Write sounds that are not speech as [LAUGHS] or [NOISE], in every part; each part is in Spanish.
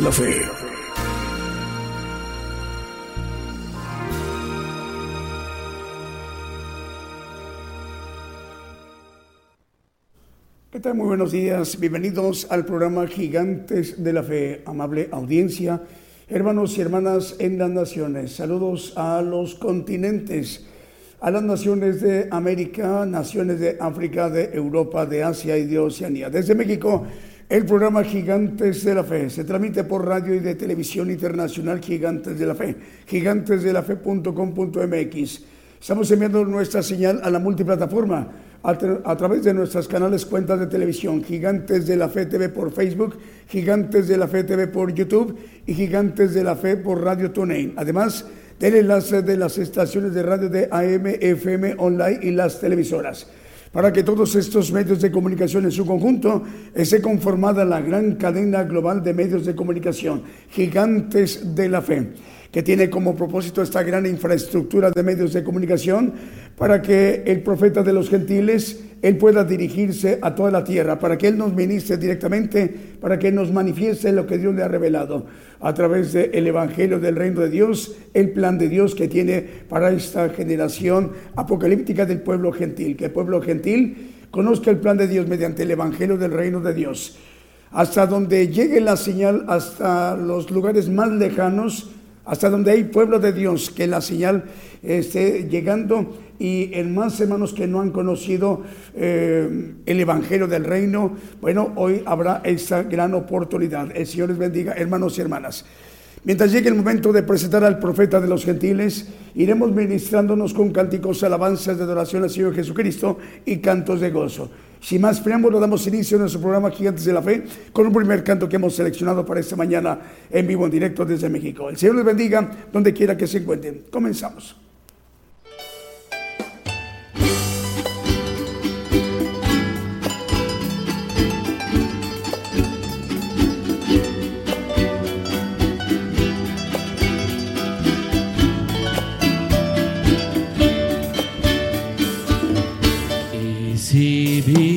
La Fe. ¿Qué tal? Muy buenos días. Bienvenidos al programa Gigantes de la Fe. Amable audiencia, hermanos y hermanas en las naciones. Saludos a los continentes a las naciones de América, naciones de África, de Europa, de Asia y de Oceanía. Desde México, el programa Gigantes de la Fe se transmite por radio y de televisión internacional Gigantes de la Fe, gigantesdelafe.com.mx. Estamos enviando nuestra señal a la multiplataforma a, través de nuestras canales cuentas de televisión, Gigantes de la Fe TV por Facebook, Gigantes de la Fe TV por YouTube y Gigantes de la Fe por Radio TuneIn. Además, del enlace de las estaciones de radio de AM, FM, online y las televisoras. Para que todos estos medios de comunicación en su conjunto esté conformada la gran cadena global de medios de comunicación, gigantes de la fe que tiene como propósito esta gran infraestructura de medios de comunicación para que el profeta de los gentiles, él pueda dirigirse a toda la tierra, para que él nos ministre directamente, para que nos manifieste lo que Dios le ha revelado a través del Evangelio del Reino de Dios, el plan de Dios que tiene para esta generación apocalíptica del pueblo gentil, que el pueblo gentil conozca el plan de Dios mediante el Evangelio del Reino de Dios. Hasta donde llegue la señal, hasta los lugares más lejanos, hasta donde hay pueblo de Dios, que la señal esté llegando y en más hermanos que no han conocido eh, el Evangelio del Reino, bueno, hoy habrá esa gran oportunidad. El Señor les bendiga, hermanos y hermanas. Mientras llegue el momento de presentar al profeta de los gentiles, iremos ministrándonos con cánticos, alabanzas de adoración al Señor Jesucristo y cantos de gozo. Sin más preámbulo, damos inicio a nuestro programa Gigantes de la Fe con un primer canto que hemos seleccionado para esta mañana en vivo, en directo desde México. El Señor les bendiga donde quiera que se encuentren. Comenzamos. भी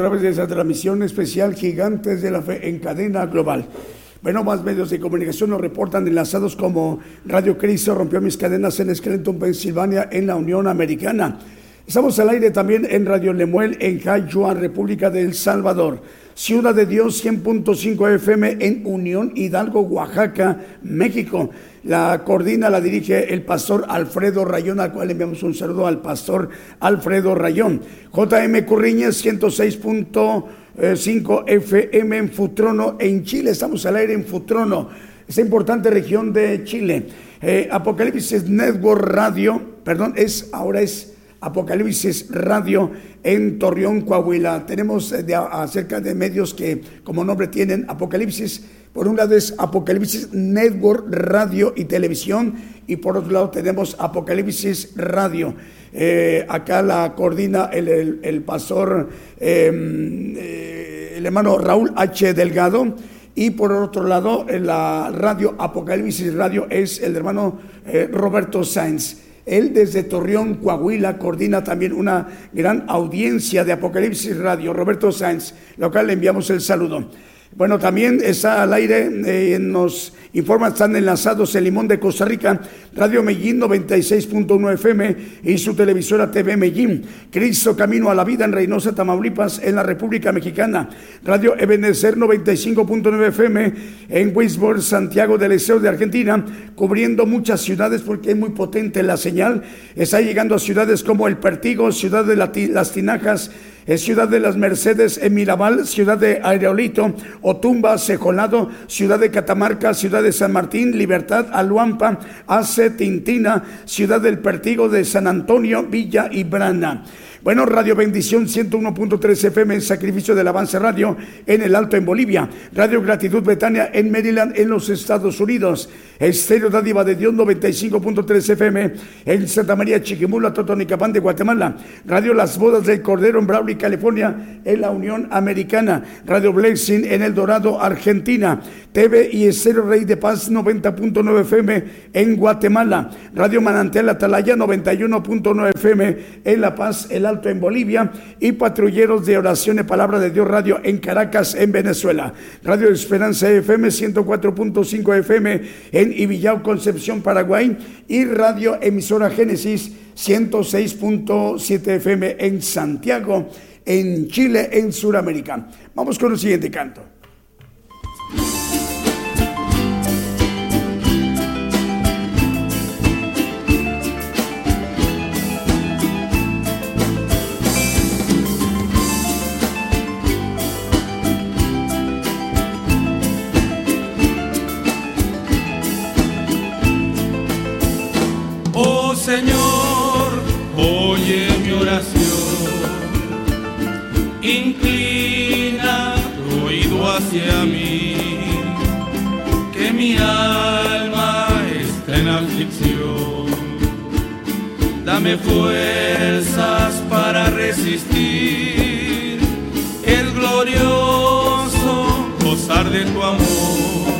través de esa transmisión especial Gigantes de la Fe en cadena global. Bueno, más medios de comunicación nos reportan enlazados como Radio Cristo rompió mis cadenas en Scranton, Pensilvania, en la Unión Americana. Estamos al aire también en Radio Lemuel en Cayuan, República del Salvador. Ciudad de Dios 100.5 FM en Unión Hidalgo, Oaxaca, México. La coordina, la dirige el pastor Alfredo Rayón, al cual le enviamos un saludo al pastor Alfredo Rayón. JM Curriñez 106.5 FM en Futrono, en Chile. Estamos al aire en Futrono, esa importante región de Chile. Eh, Apocalipsis Network Radio, perdón, es ahora es Apocalipsis Radio en Torreón, Coahuila. Tenemos eh, acerca de medios que como nombre tienen Apocalipsis. Por un lado es Apocalipsis Network Radio y Televisión y por otro lado tenemos Apocalipsis Radio. Eh, acá la coordina el, pastor, em, eh, el hermano Raúl H. Delgado. Y por otro lado, la radio Apocalipsis Radio es el hermano Roberto Sáenz. Él desde Torreón, Coahuila, coordina también una gran audiencia de Apocalipsis Radio. Roberto Sáenz, local le enviamos el saludo. Bueno, también está al aire, eh, nos informa, están enlazados el Limón de Costa Rica, Radio Medellín 96.1 FM y su televisora TV Medellín, Cristo Camino a la Vida en Reynosa, Tamaulipas, en la República Mexicana, Radio Ebenezer 95.9 FM en Wisborne, Santiago del Estero de Argentina, cubriendo muchas ciudades porque es muy potente la señal, está llegando a ciudades como El Pertigo, Ciudad de Las Tinajas, es Ciudad de las Mercedes en Mirabal, Ciudad de Areolito, Otumba, Cejolado, Ciudad de Catamarca, Ciudad de San Martín, Libertad, Aluampa, Ace, Tintina, Ciudad del Pertigo de San Antonio, Villa y Brana. Bueno, Radio Bendición 101.3 FM en Sacrificio del Avance Radio en el Alto en Bolivia. Radio Gratitud Betania en Maryland en los Estados Unidos. Estéreo Dádiva de Dios 95.3 FM en Santa María Chiquimula, Totonicapán de Guatemala. Radio Las Bodas del Cordero en Brawley, California en la Unión Americana. Radio Blessing en El Dorado, Argentina. TV y Estéreo Rey de Paz 90.9 FM en Guatemala. Radio Manantial Atalaya 91.9 FM en La Paz, el Alto en Bolivia y Patrulleros de Oración y Palabra de Dios Radio en Caracas, en Venezuela. Radio Esperanza FM 104.5 FM en Ibillao, Concepción, Paraguay y Radio Emisora Génesis 106.7 FM en Santiago, en Chile, en Sudamérica. Vamos con el siguiente canto. Dame fuerzas para resistir, el glorioso gozar de tu amor.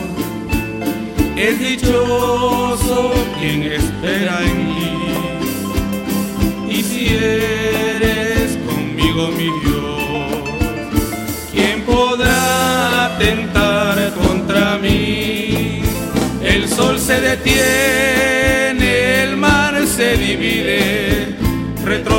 Es dichoso quien espera en mí, y si eres conmigo mi Dios, ¿quién podrá? tentar contra mí. El sol se detiene,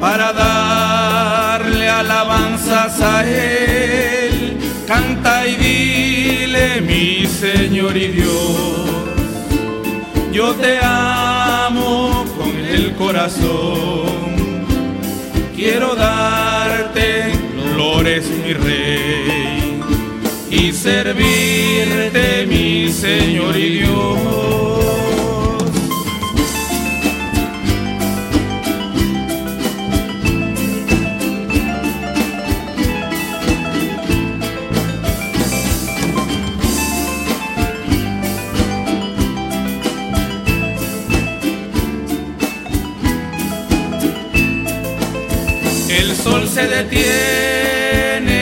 para darle alabanzas a Él. Canta y dile, mi Señor y Dios, yo te amo con el corazón. Quiero darte flores, mi rey, y servirte, mi Señor y Dios. El sol se detiene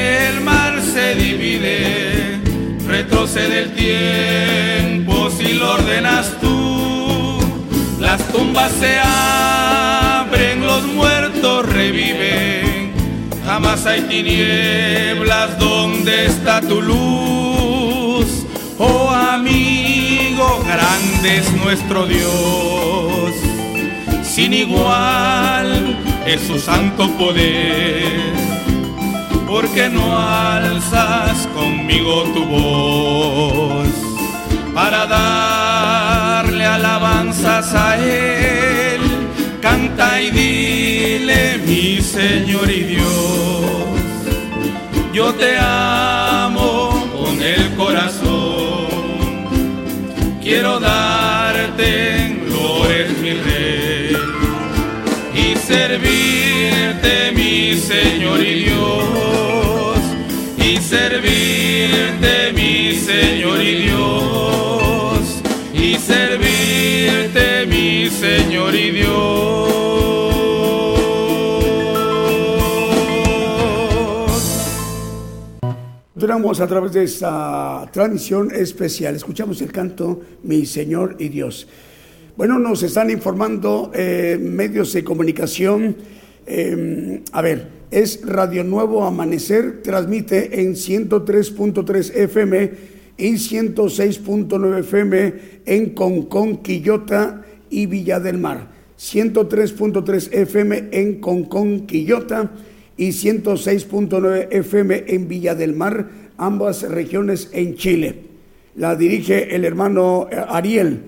retrocede el tiempo si lo ordenas tú. Las tumbas se abren, los muertos reviven. Jamás hay tinieblas donde está tu luz. Oh amigo, grande es nuestro Dios. Sin igual es su santo poder porque no alzas conmigo tu voz para darle alabanzas a Él. Canta y dile, mi Señor y Dios, yo te amo con el corazón. Quiero darte mi Señor y Dios servirte, mi Señor y Dios, y servirte, mi Señor y Dios. Continuamos a través de esta transmisión especial. Escuchamos el canto Mi Señor y Dios. Bueno, nos están informando eh, medios de comunicación. Eh, a ver, es Radio Nuevo Amanecer, transmite en 103.3 FM y 106.9 FM en Concón, Quillota y Villa del Mar. 103.3 FM en Concón, Quillota y 106.9 FM en Villa del Mar, ambas regiones en Chile. La dirige el hermano eh, Ariel.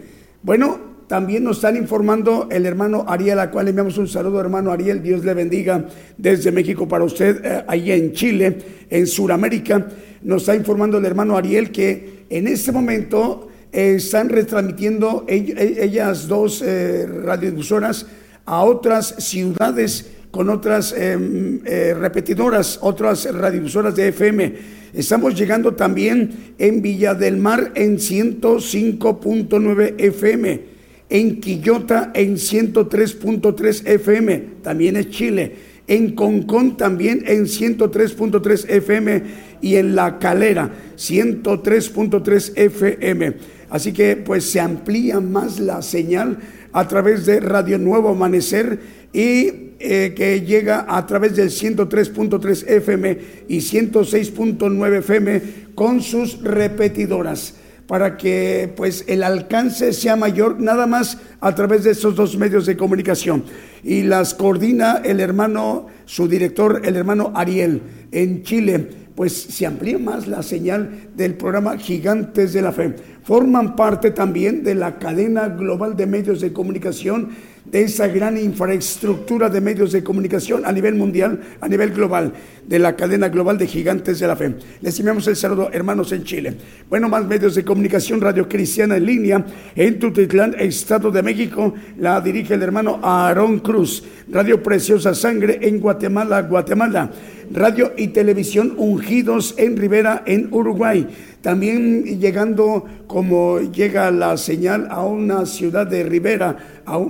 Bueno, también nos están informando el hermano Ariel, a cual le enviamos un saludo, hermano Ariel. Dios le bendiga desde México para usted, eh, allí en Chile, en Sudamérica. Nos está informando el hermano Ariel que en este momento eh, están retransmitiendo ellas dos eh, radiodifusoras a otras ciudades con otras eh, repetidoras, otras radiodifusoras de FM. Estamos llegando también en Villa del Mar en 105.9 FM, en Quillota en 103.3 FM, también es Chile, en Concón también en 103.3 FM y en La Calera 103.3 FM. Así que pues se amplía más la señal a través de Radio Nuevo Amanecer y eh, que llega a través del 103.3 FM y 106.9 FM con sus repetidoras para que pues el alcance sea mayor nada más a través de esos dos medios de comunicación. Y las coordina el hermano su director el hermano Ariel en Chile. Pues se amplía más la señal del programa Gigantes de la Fe. Forman parte también de la cadena global de medios de comunicación de esa gran infraestructura de medios de comunicación a nivel mundial, a nivel global, de la cadena global de gigantes de la fe. Les enviamos el saludo, hermanos, en Chile. Bueno, más medios de comunicación, Radio Cristiana en línea, en Tutitlán, Estado de México, la dirige el hermano Aarón Cruz. Radio Preciosa Sangre en Guatemala, Guatemala. Radio y Televisión Ungidos en Rivera, en Uruguay. También llegando como llega la señal a una ciudad de Rivera,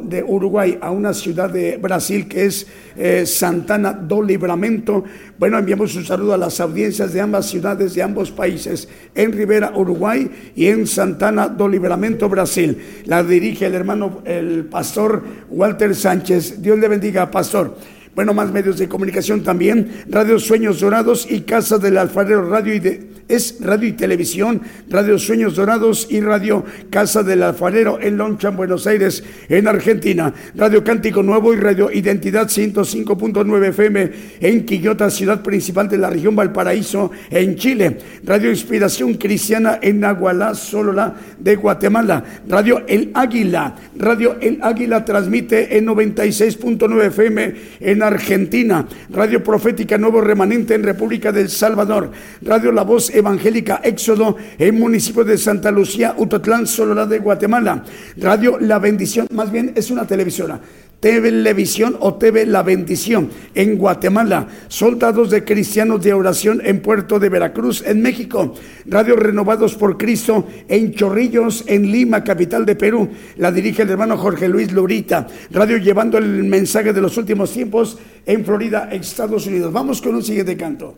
de Uruguay, a una ciudad de Brasil que es eh, Santana do Libramento. Bueno, enviamos un saludo a las audiencias de ambas ciudades, de ambos países, en Rivera, Uruguay y en Santana do Libramento, Brasil. La dirige el hermano, el pastor Walter Sánchez. Dios le bendiga, pastor. Bueno, más medios de comunicación también, Radio Sueños Dorados y Casa del Alfarero Radio y de, es radio y televisión, Radio Sueños Dorados y Radio Casa del Alfarero en Lonchan, Buenos Aires, en Argentina, Radio Cántico Nuevo y Radio Identidad 105.9 FM en Quillota, ciudad principal de la región Valparaíso, en Chile, Radio Inspiración Cristiana en Nahualá, Solola de Guatemala, Radio El Águila, Radio El Águila transmite en 96.9 FM en Argentina, Radio Profética Nuevo Remanente en República del Salvador, Radio La Voz Evangélica Éxodo en municipio de Santa Lucía, Utatlán, Sololá de Guatemala, Radio La Bendición, más bien es una televisora. Televisión o TV La Bendición en Guatemala, Soldados de Cristianos de Oración en Puerto de Veracruz, en México, Radio Renovados por Cristo en Chorrillos, en Lima, capital de Perú, la dirige el hermano Jorge Luis Lurita, Radio Llevando el Mensaje de los Últimos Tiempos en Florida, Estados Unidos. Vamos con un siguiente canto.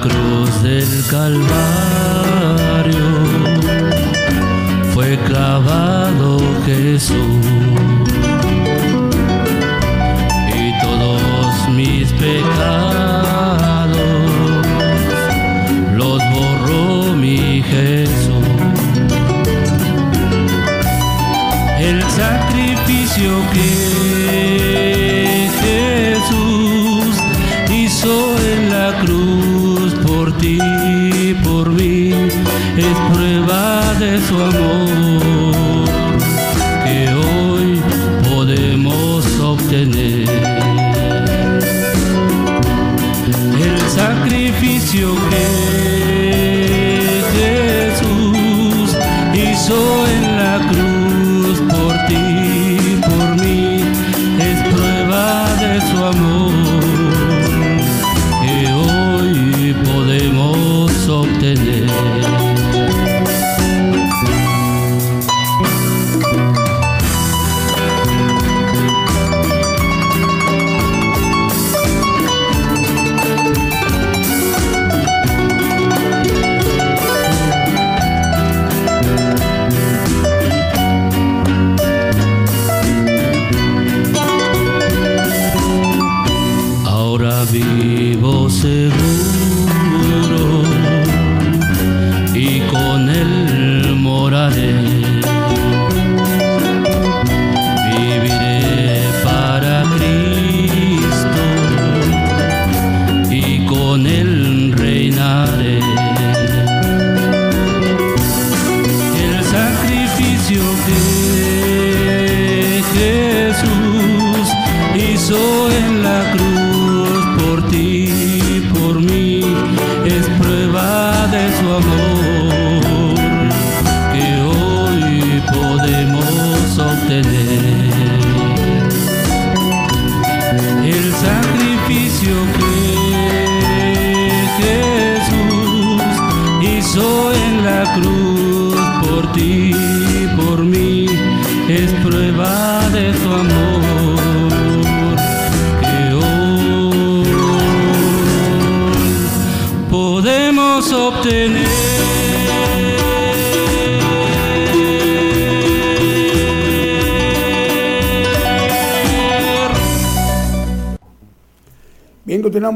Cruz del Calvario fue clavado Jesús y todos mis pecados los borró mi Jesús. El sacrificio que El sacrificio que Jesús hizo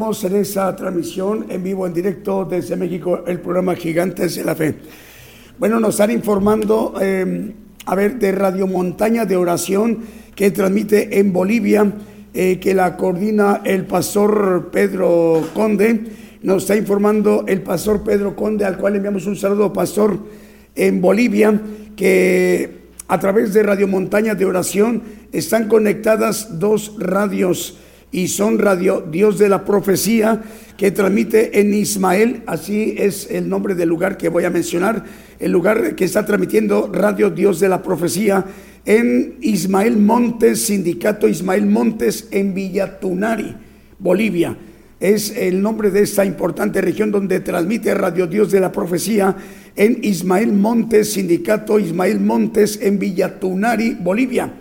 Continuamos en esa transmisión en vivo, en directo desde México, el programa Gigantes de la Fe. Bueno, nos están informando, eh, a ver, de Radio Montaña de Oración, que transmite en Bolivia, eh, que la coordina el pastor Pedro Conde. Nos está informando el pastor Pedro Conde, al cual enviamos un saludo, pastor, en Bolivia, que a través de Radio Montaña de Oración están conectadas dos radios y son Radio Dios de la Profecía que transmite en Ismael, así es el nombre del lugar que voy a mencionar, el lugar que está transmitiendo Radio Dios de la Profecía en Ismael Montes, Sindicato Ismael Montes en Villatunari, Bolivia. Es el nombre de esta importante región donde transmite Radio Dios de la Profecía en Ismael Montes, Sindicato Ismael Montes en Villatunari, Bolivia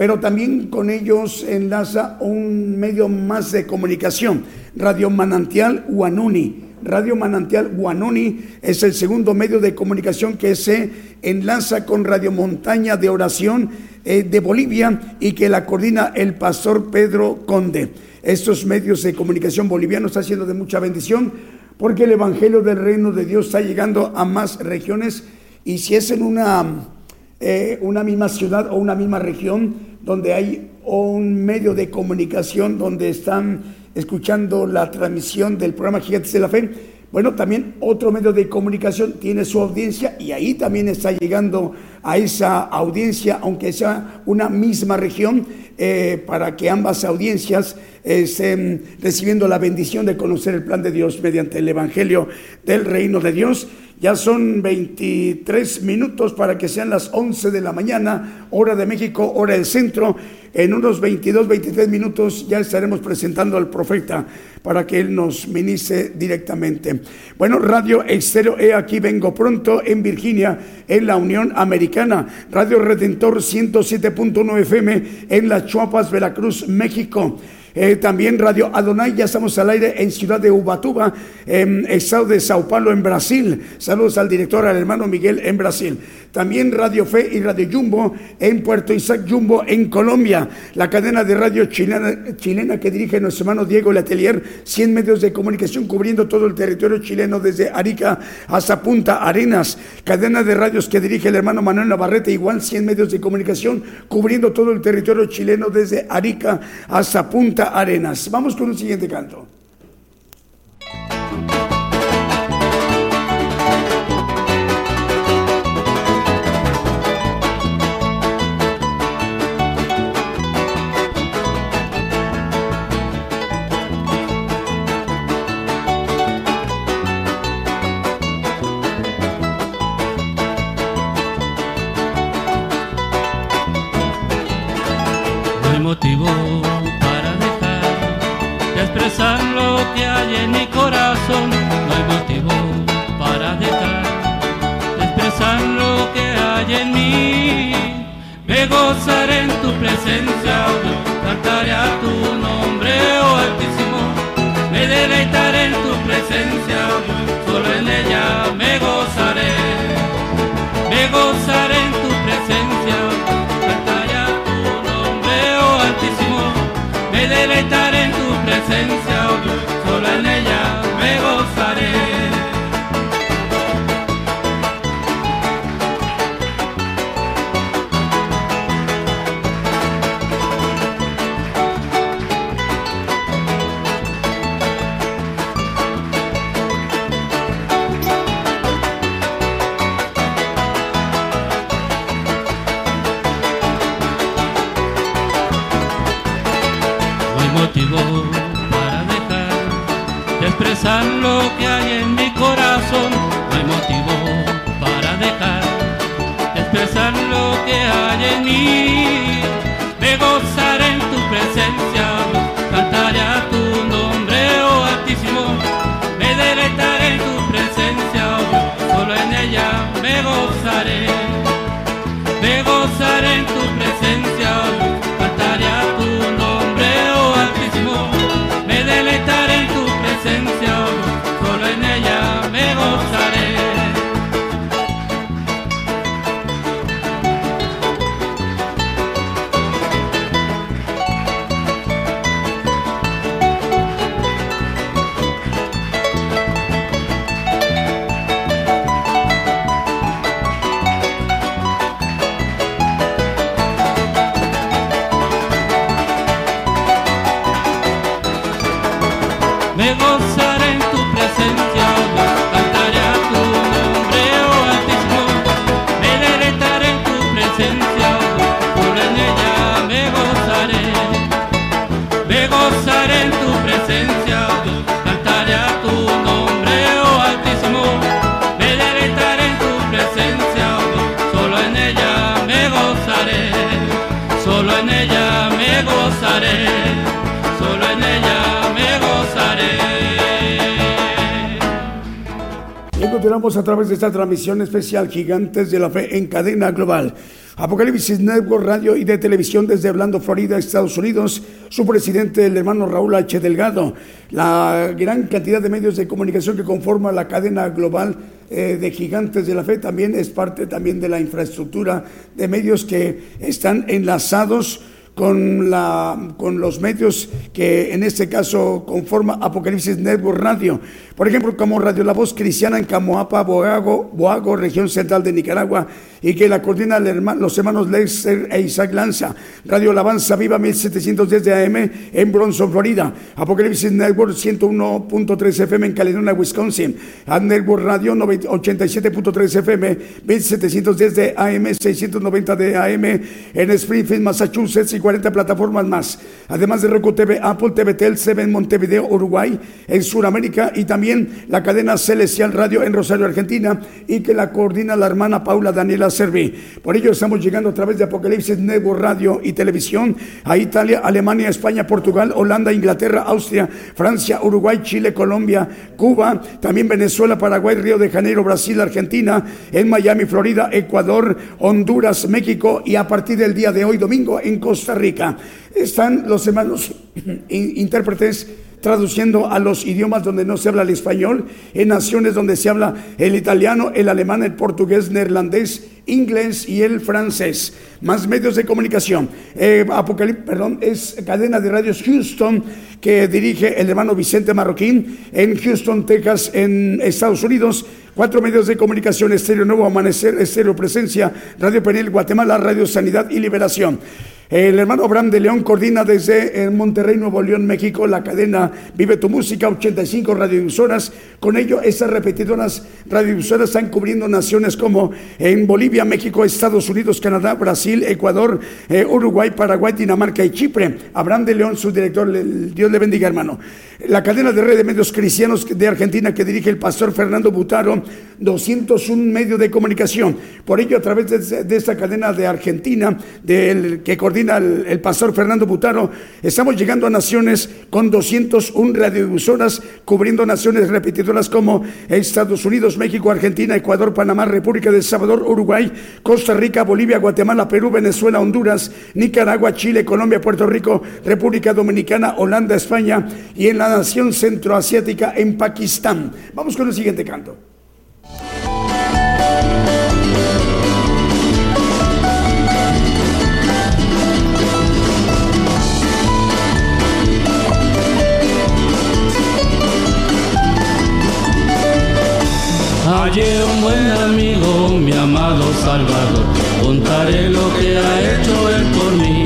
pero también con ellos enlaza un medio más de comunicación, Radio Manantial Guanuni. Radio Manantial Guanuni es el segundo medio de comunicación que se enlaza con Radio Montaña de Oración eh, de Bolivia y que la coordina el pastor Pedro Conde. Estos medios de comunicación bolivianos están siendo de mucha bendición porque el Evangelio del Reino de Dios está llegando a más regiones y si es en una, eh, una misma ciudad o una misma región, donde hay un medio de comunicación donde están escuchando la transmisión del programa Gigantes de la Fe. Bueno, también otro medio de comunicación tiene su audiencia y ahí también está llegando a esa audiencia, aunque sea una misma región, eh, para que ambas audiencias estén recibiendo la bendición de conocer el plan de Dios mediante el Evangelio del Reino de Dios. Ya son 23 minutos para que sean las 11 de la mañana, hora de México, hora del centro. En unos 22, 23 minutos ya estaremos presentando al profeta para que él nos ministre directamente. Bueno, Radio Exterior, he aquí vengo pronto en Virginia, en la Unión Americana. Radio Redentor 107.9 FM en Las Chuapas, Veracruz, México. Eh, también Radio Adonai, ya estamos al aire en Ciudad de Ubatuba, en estado de Sao Paulo, en Brasil. Saludos al director, al hermano Miguel en Brasil. También Radio Fe y Radio Jumbo en Puerto Isaac Jumbo, en Colombia. La cadena de radio chilena, chilena que dirige nuestro hermano Diego Letelier, 100 medios de comunicación cubriendo todo el territorio chileno desde Arica hasta Punta Arenas. Cadena de radios que dirige el hermano Manuel Navarrete, igual 100 medios de comunicación cubriendo todo el territorio chileno desde Arica hasta Punta Arenas. Vamos con un siguiente canto. Me gozaré en tu presencia, cantaré a tu nombre, oh Altísimo. Me deleitaré en tu presencia, solo en ella me gozaré. Me gozaré en tu presencia, cantaré a tu nombre, oh Altísimo. Me deleitaré en tu presencia, solo en ella me gozaré. Continuamos a través de esta transmisión especial Gigantes de la Fe en cadena global. Apocalipsis Network Radio y de televisión desde Orlando, Florida, Estados Unidos. Su presidente, el hermano Raúl H. Delgado. La gran cantidad de medios de comunicación que conforma la cadena global eh, de Gigantes de la Fe también es parte también de la infraestructura de medios que están enlazados con, la, con los medios que en este caso conforma Apocalipsis Network Radio. Por ejemplo, como Radio La Voz Cristiana en Camoapa, Boago, Boago, región central de Nicaragua, y que la coordina los hermanos Lexer e Isaac Lanza. Radio Alabanza Viva 1710 de AM en Bronson, Florida. Apocalipsis Network 101.3 FM en Caledonia, Wisconsin. A Network Radio 87.3 FM 1710 de AM, 690 de AM en Springfield, Massachusetts y 40 plataformas más. Además de Roku TV, Apple TV, TV en Montevideo, Uruguay, en Sudamérica y también la cadena Celestial Radio en Rosario, Argentina y que la coordina la hermana Paula Daniela Serví. Por ello estamos llegando a través de Apocalipsis Network Radio y Televisión a Italia, Alemania, España, Portugal, Holanda, Inglaterra, Austria, Francia, Uruguay, Chile, Colombia, Cuba, también Venezuela, Paraguay, Río de Janeiro, Brasil, Argentina, en Miami, Florida, Ecuador, Honduras, México y a partir del día de hoy, domingo, en Costa Rica. Están los hermanos [CLEARS THROAT] intérpretes traduciendo a los idiomas donde no se habla el español, en naciones donde se habla el italiano, el alemán, el portugués, neerlandés, inglés y el francés. Más medios de comunicación. Eh, perdón, es cadena de radios Houston que dirige el hermano Vicente Marroquín en Houston, Texas, en Estados Unidos. Cuatro medios de comunicación, Estéreo Nuevo Amanecer, Estéreo Presencia, Radio Penel, Guatemala, Radio Sanidad y Liberación. El hermano Abraham de León coordina desde Monterrey, Nuevo León, México, la cadena Vive tu Música, 85 radiodifusoras. Con ello, esas repetidoras radiodifusoras están cubriendo naciones como en Bolivia, México, Estados Unidos, Canadá, Brasil, Ecuador, eh, Uruguay, Paraguay, Dinamarca y Chipre. Abraham de León, su director, Dios le bendiga, hermano. La cadena de red de medios cristianos de Argentina que dirige el pastor Fernando Butaro, 201 medios de comunicación. Por ello, a través de, esta cadena de Argentina, del, que coordina el, pastor Fernando Butaro, estamos llegando a naciones con 201 radiodifusoras, cubriendo naciones repetidoras como Estados Unidos, México, Argentina, Ecuador, Panamá, República de Salvador, Uruguay, Costa Rica, Bolivia, Guatemala, Perú, Venezuela, Honduras, Nicaragua, Chile, Colombia, Puerto Rico, República Dominicana, Holanda, España y en la nación centroasiática en Pakistán. Vamos con el siguiente canto. Hallé un buen amigo, mi amado Salvador, contaré lo que ha hecho él por mí.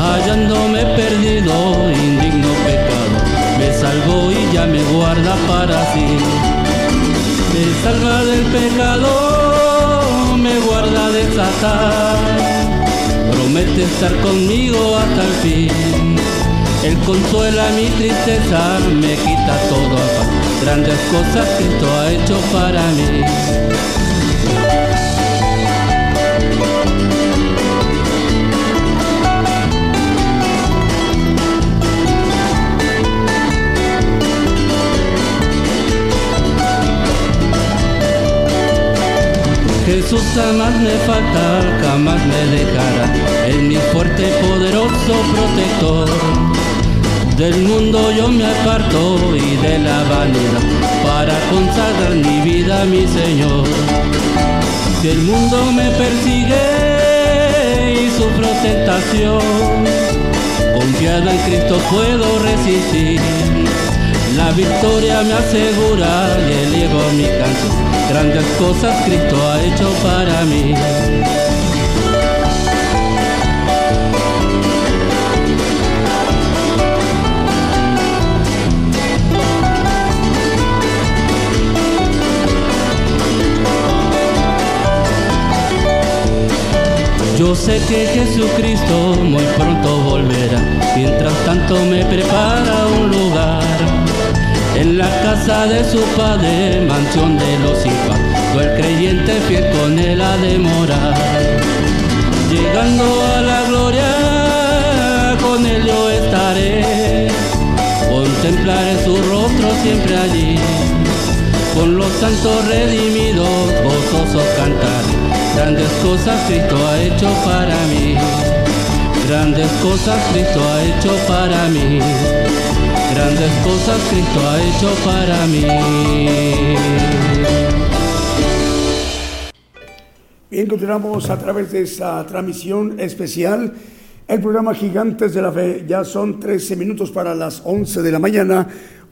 Hallándome perdido, indigno pecado, me salvó y ya me guarda para sí. Me salva del pecado, me guarda de Satán, promete estar conmigo hasta el fin. Él consuela mi tristeza, me quita todo afán grandes cosas tú ha hecho para mí. Jesús jamás me falta, jamás me dejará, es mi fuerte y poderoso protector. Del mundo yo me aparto y de la vanidad para consagrar mi vida a mi Señor. Si el mundo me persigue y sufro tentación, confiado en Cristo puedo resistir. La victoria me asegura y elevo mi canción. Grandes cosas Cristo ha hecho para mí. Yo sé que Jesucristo muy pronto volverá, mientras tanto me prepara un lugar. En la casa de su padre, mansión de los hijos, el creyente fiel con él ha de morar. Llegando a la gloria, con él yo estaré, contemplaré su rostro siempre allí con los santos redimidos, gozosos cantar. Grandes cosas Cristo ha hecho para mí. Grandes cosas Cristo ha hecho para mí. Grandes cosas Cristo ha hecho para mí. Bien, continuamos a través de esta transmisión especial. El programa Gigantes de la Fe. Ya son 13 minutos para las 11 de la mañana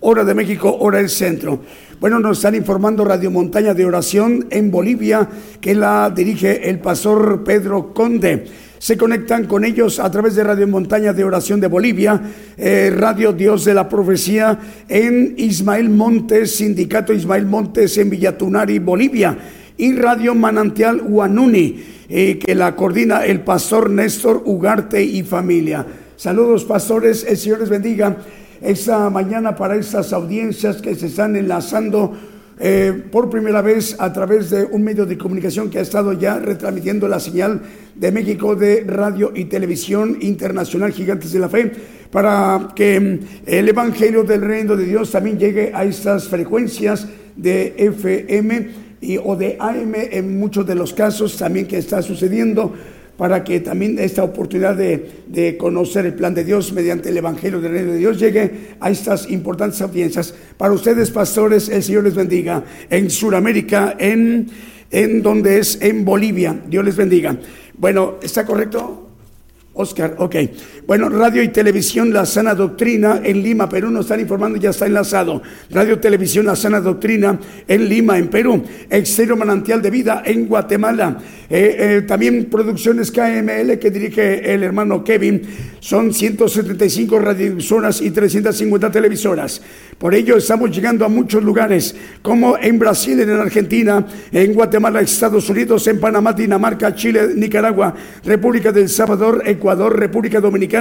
hora de México, hora del centro. Bueno, nos están informando Radio Montaña de Oración en Bolivia, que la dirige el pastor Pedro Conde. Se conectan con ellos a través de Radio Montaña de Oración de Bolivia, eh, Radio Dios de la Profecía en Ismael Montes, Sindicato Ismael Montes en Villatunari, Bolivia, y Radio Manantial Huanuni, eh, que la coordina el pastor Néstor Ugarte y familia. Saludos, pastores, el Señor les bendiga esta mañana para estas audiencias que se están enlazando eh, por primera vez a través de un medio de comunicación que ha estado ya retransmitiendo la señal de México de Radio y Televisión Internacional Gigantes de la Fe, para que mm, el Evangelio del Reino de Dios también llegue a estas frecuencias de FM y, o de AM en muchos de los casos también que está sucediendo para que también esta oportunidad de, conocer el plan de Dios mediante el Evangelio del Reino de Dios llegue a estas importantes audiencias. Para ustedes, pastores, el Señor les bendiga. En Sudamérica, en, en donde es en Bolivia, Dios les bendiga. Bueno, ¿está correcto? Oscar, ok. Bueno, radio y televisión La Sana Doctrina en Lima, Perú, nos están informando, ya está enlazado. Radio Televisión La Sana Doctrina en Lima, en Perú. Exterior Manantial de Vida en Guatemala. Eh, eh, también Producciones KML que dirige el hermano Kevin. Son 175 radiodifusoras y 350 televisoras. Por ello estamos llegando a muchos lugares, como en Brasil, en Argentina, en Guatemala, Estados Unidos, en Panamá, Dinamarca, Chile, Nicaragua, República del Salvador, Ecuador, República Dominicana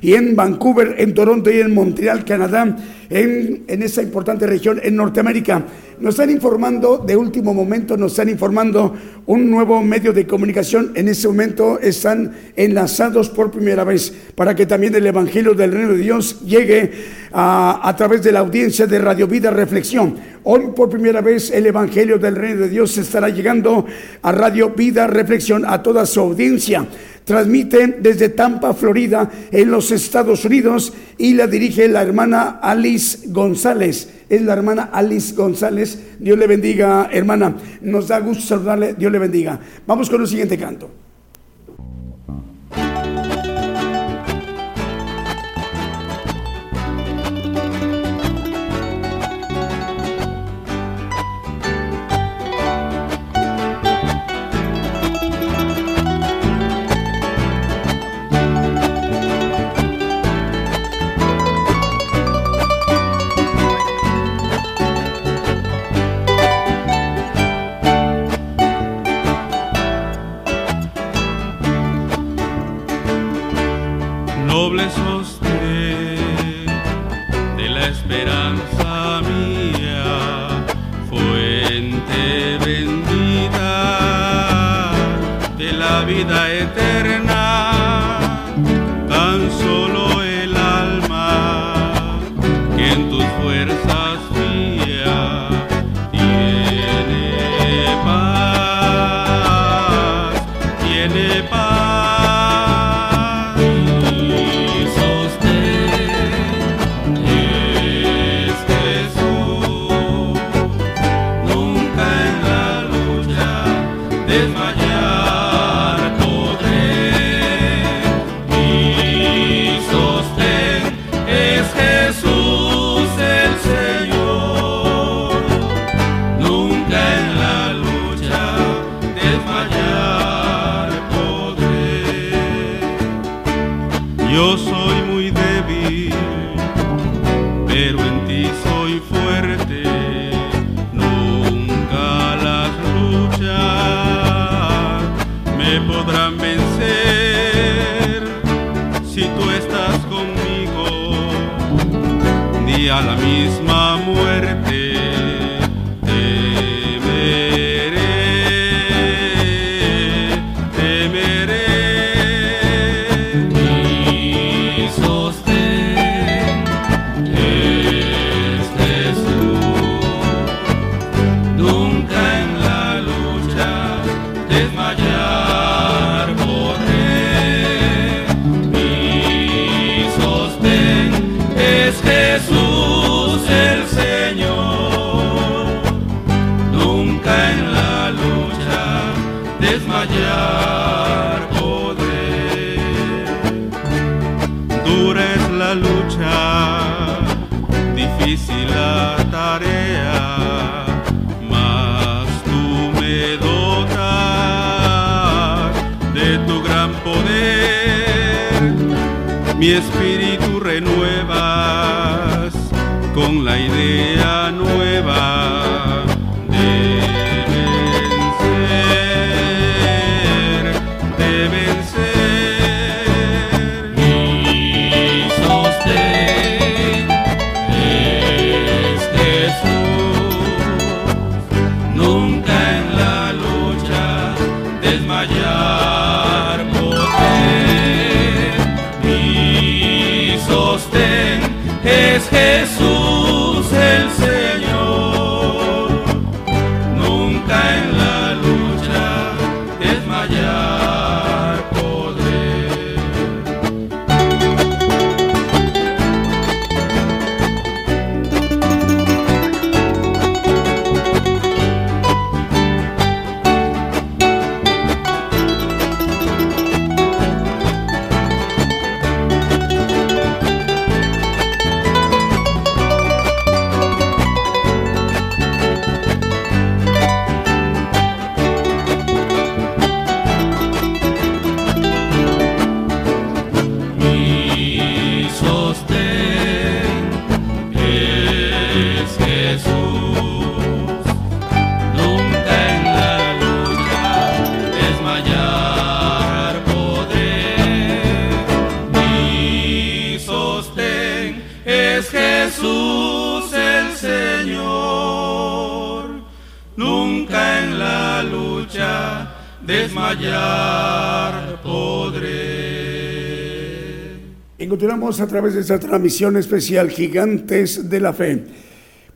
y en Vancouver, en Toronto y en Montreal, Canadá, en, en esa importante región en Norteamérica. Nos están informando de último momento, nos están informando un nuevo medio de comunicación. En ese momento están enlazados por primera vez para que también el Evangelio del Reino de Dios llegue a, a través de la audiencia de Radio Vida Reflexión. Hoy por primera vez el Evangelio del Reino de Dios estará llegando a Radio Vida Reflexión a toda su audiencia transmite desde Tampa, Florida, en los Estados Unidos, y la dirige la hermana Alice González. Es la hermana Alice González. Dios le bendiga, hermana. Nos da gusto saludarle. Dios le bendiga. Vamos con el siguiente canto. A través de esta transmisión especial Gigantes de la Fe.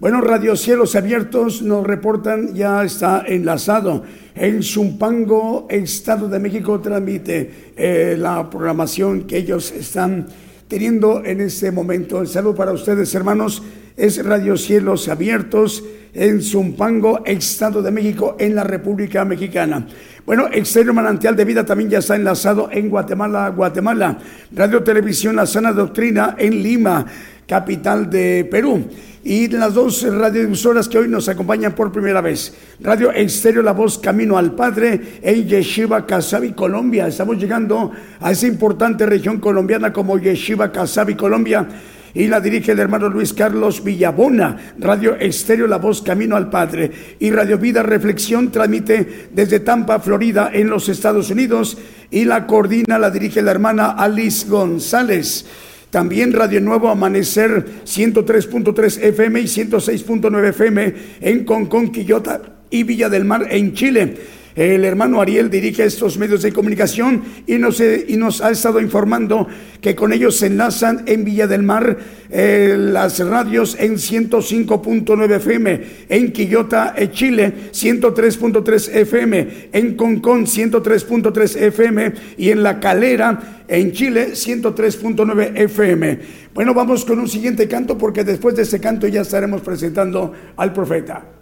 Bueno, Radio Cielos Abiertos nos reportan, ya está enlazado. En Zumpango, Estado de México, transmite eh, la programación que ellos están teniendo en este momento. El saludo para ustedes, hermanos, es Radio Cielos Abiertos en Zumpango, Estado de México, en la República Mexicana. Bueno, Exterior Manantial de Vida también ya está enlazado en Guatemala, Guatemala. Radio Televisión La Sana Doctrina en Lima, capital de Perú. Y las dos radiodifusoras que hoy nos acompañan por primera vez. Radio Exterior La Voz Camino al Padre en Yeshiva Casabi, Colombia. Estamos llegando a esa importante región colombiana como Yeshiva Casabi, Colombia y la dirige el hermano Luis Carlos Villabona. Radio Estéreo La Voz Camino al Padre y Radio Vida Reflexión transmite desde Tampa, Florida, en los Estados Unidos y la coordina, la dirige la hermana Alice González. También Radio Nuevo Amanecer 103.3 FM y 106.9 FM en Concón, Quillota y Villa del Mar en Chile. El hermano Ariel dirige estos medios de comunicación y nos, eh, y nos ha estado informando que con ellos se enlazan en Villa del Mar eh, las radios en 105.9 FM, en Quillota, eh, Chile, 103.3 FM, en Concón, 103.3 FM y en La Calera, en Chile, 103.9 FM. Bueno, vamos con un siguiente canto porque después de ese canto ya estaremos presentando al profeta.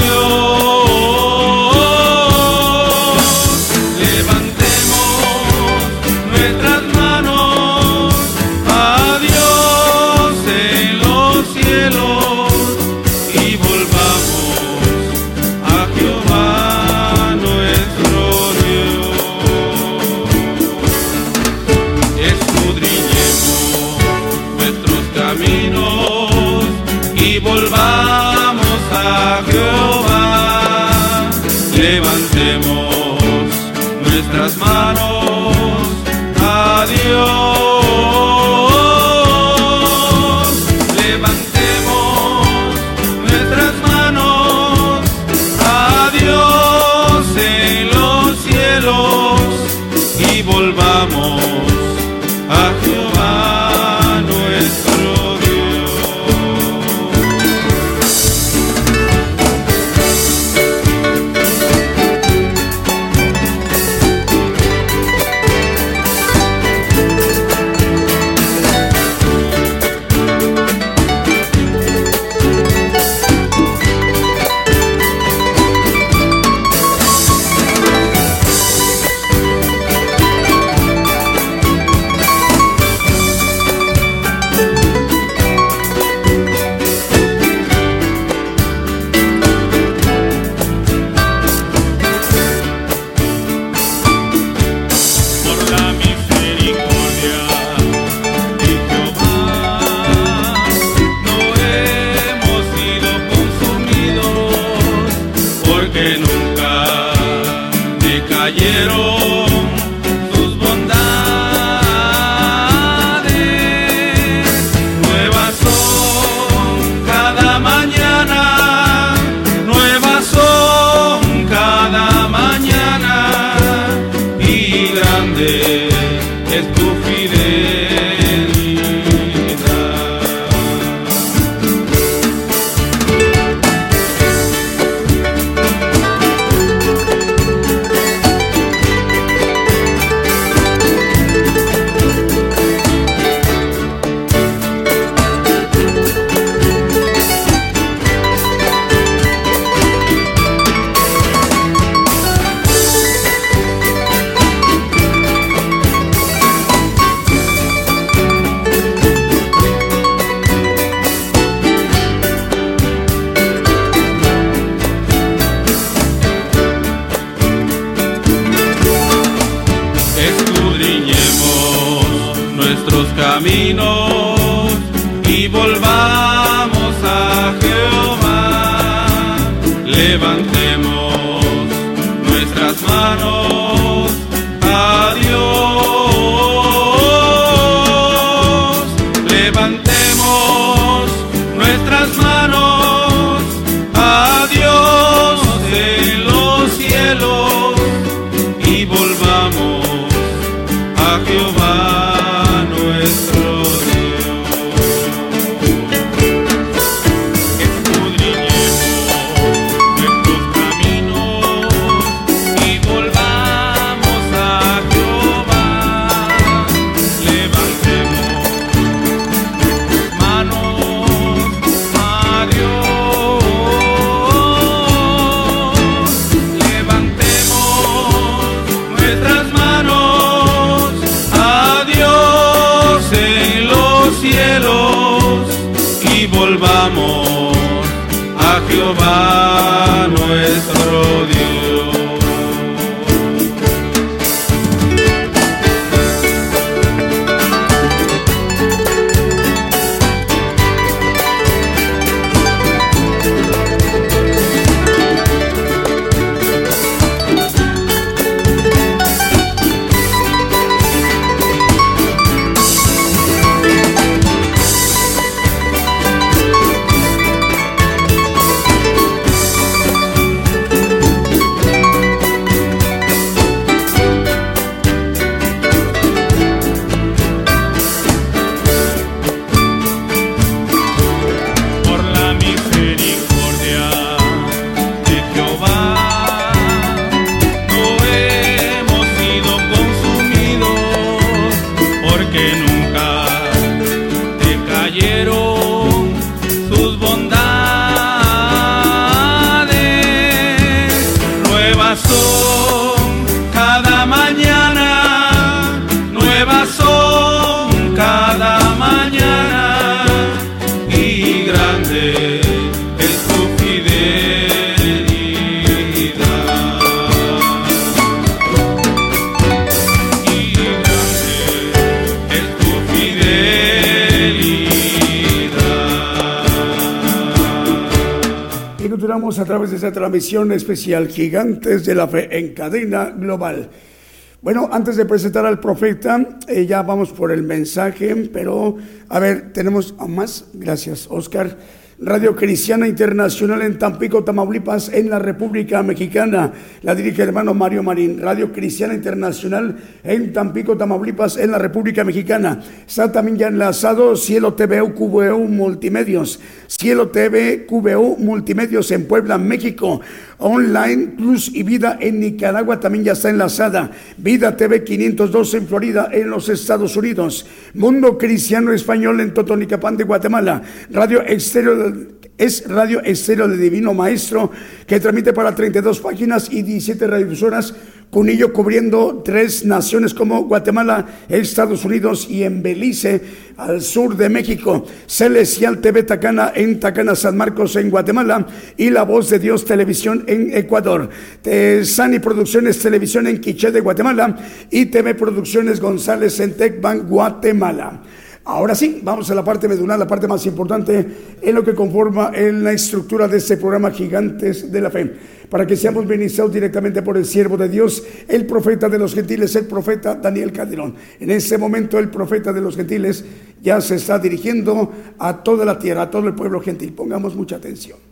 A transmisión especial Gigantes de la Fe en cadena global. Bueno, antes de presentar al profeta, eh, ya vamos por el mensaje, pero a ver, tenemos a más. Gracias, Oscar. Radio Cristiana Internacional en Tampico, Tamaulipas, en la República Mexicana. La dirige el hermano Mario Marín. Radio Cristiana Internacional en Tampico, Tamaulipas, en la República Mexicana. Está también ya enlazado Cielo TV QVU Multimedios. Cielo TV QVU Multimedios en Puebla, México. Online Luz y Vida en Nicaragua también ya está enlazada. Vida TV 512 en Florida, en los Estados Unidos. Mundo Cristiano Español en Totonicapán de Guatemala. Radio Exterior es Radio Estéreo de Divino Maestro, que transmite para 32 páginas y 17 radiofusoras, con ello cubriendo tres naciones como Guatemala, Estados Unidos y en Belice, al sur de México. Celestial TV Tacana en Tacana, San Marcos, en Guatemala, y La Voz de Dios Televisión en Ecuador. Sani Producciones Televisión en Quiché de Guatemala y TV Producciones González en Tecban, Guatemala. Ahora sí, vamos a la parte medular, la parte más importante en lo que conforma en la estructura de este programa Gigantes de la Fe, para que seamos ministrados directamente por el siervo de Dios, el profeta de los gentiles, el profeta Daniel Calderón. En ese momento el profeta de los gentiles ya se está dirigiendo a toda la tierra, a todo el pueblo gentil. Pongamos mucha atención.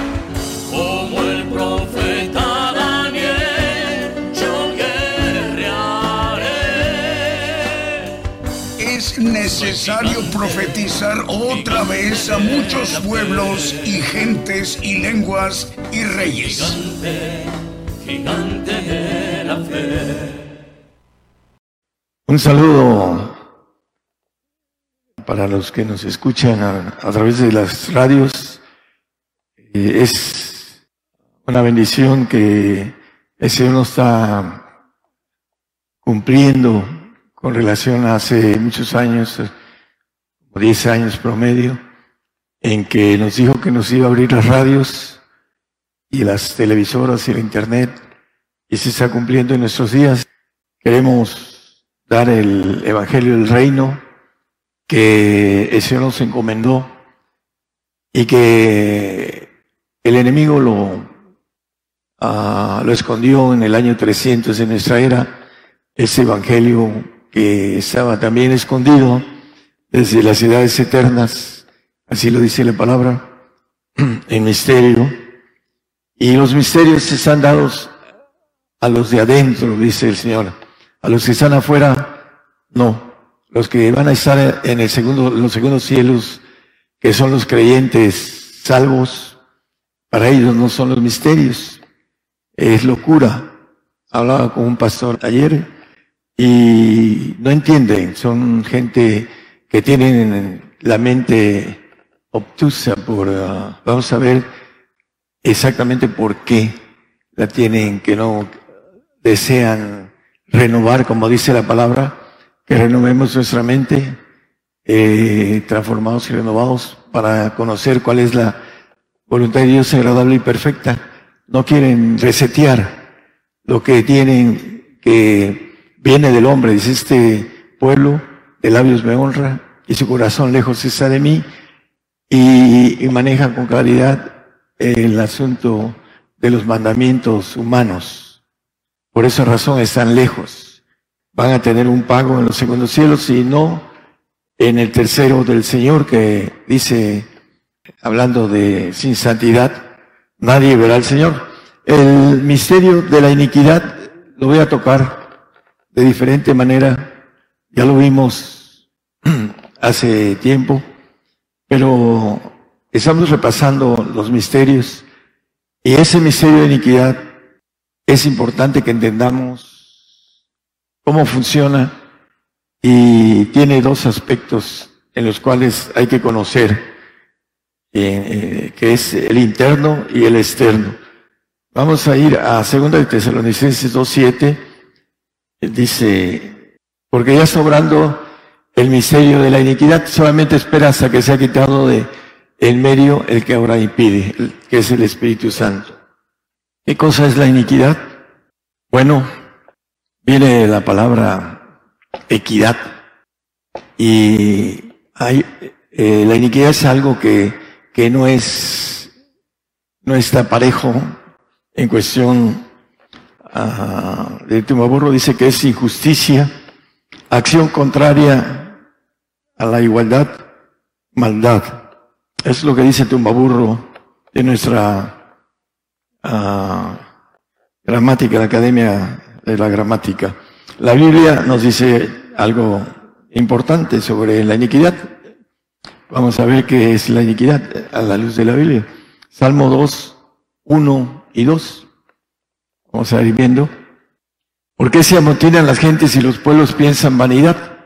necesario profetizar otra vez a muchos pueblos y gentes y lenguas y reyes. Gigante, gigante de la fe. Un saludo para los que nos escuchan a, a través de las radios. Eh, es una bendición que el Señor nos está cumpliendo con relación a hace muchos años, eh, como 10 años promedio, en que nos dijo que nos iba a abrir las radios y las televisoras y el internet, y se está cumpliendo en nuestros días. Queremos dar el Evangelio del Reino que el Señor nos encomendó y que el enemigo lo, ah, lo escondió en el año 300 de nuestra era, ese Evangelio que estaba también escondido desde las edades eternas, así lo dice la palabra, [CLEARS THROAT] en misterio. Y los misterios están dados a los de adentro, dice el Señor. A los que están afuera, no. Los que van a estar en el segundo, los segundos cielos, que son los creyentes salvos, para ellos no son los misterios. Es locura. Hablaba con un pastor ayer y no entienden. Son gente que tienen la mente obtusa por, ah, vamos a ver exactamente por qué la tienen, que no desean renovar, como dice la palabra, que renovemos nuestra mente eh, transformados y renovados para conocer cuál es la voluntad de Dios agradable y perfecta. No quieren resetear lo que tienen que viene del hombre. Dice este pueblo de labios me honra y su corazón lejos está de mí y, y maneja con claridad el asunto de los mandamientos humanos. Por esa razón están lejos. Van a tener un pago en los segundos cielos y no en el tercero del Señor que dice, hablando de sin santidad, nadie verá al Señor. El misterio de la iniquidad lo voy a tocar de diferente manera. Ya lo vimos [CLEARS THROAT] hace tiempo, pero estamos repasando los misterios y ese misterio de iniquidad es importante que entendamos cómo funciona y tiene dos aspectos en los cuales hay que conocer, eh, eh, que es el interno y el externo. Vamos a ir a 2 de Tesalonicenses 2.7, dice, porque ya sobrando el misterio de la iniquidad, solamente espera hasta que se ha quitado de el medio el que ahora impide, que es el Espíritu Santo. ¿Qué cosa es la iniquidad? Bueno, viene la palabra equidad. Y hay, eh, la iniquidad es algo que, que no es, no está parejo en cuestión uh, de Tumaburro dice que es injusticia, acción contraria a la igualdad, maldad. Es lo que dice Tumbaburro de nuestra uh, gramática, la Academia de la Gramática. La Biblia nos dice algo importante sobre la iniquidad. Vamos a ver qué es la iniquidad a la luz de la Biblia. Salmo 2, 1 y 2. Vamos a ir viendo. ¿Por qué se amotinan las gentes y los pueblos piensan vanidad?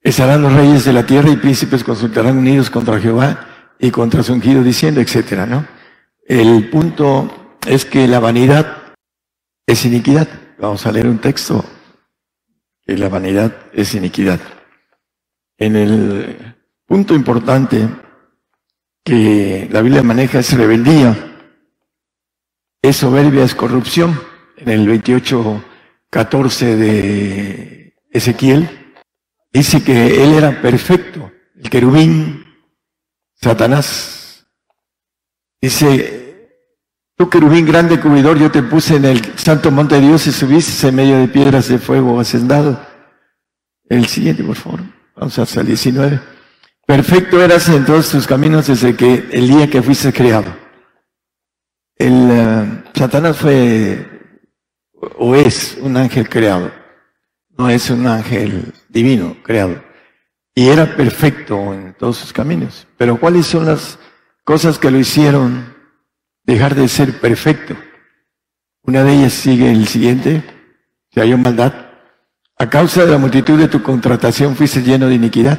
Estarán los reyes de la tierra y príncipes consultarán unidos contra Jehová y contra su ungido diciendo, etcétera, ¿no? El punto es que la vanidad es iniquidad. Vamos a leer un texto que la vanidad es iniquidad. En el punto importante que la Biblia maneja es rebeldía, es soberbia, es corrupción. En el 28, 14 de Ezequiel, dice que él era perfecto, el querubín, Satanás. Dice, Tú, querubín grande cubridor, yo te puse en el santo monte de Dios y subiste en medio de piedras de fuego hacendado. El siguiente, por favor. Vamos hasta el 19. Perfecto eras en todos tus caminos desde que el día que fuiste creado. El eh, Satanás fue o es un ángel creado. No es un ángel divino creado. Y era perfecto en todos sus caminos. Pero ¿cuáles son las cosas que lo hicieron dejar de ser perfecto. Una de ellas sigue el siguiente, si hay maldad. A causa de la multitud de tu contratación fuiste lleno de iniquidad.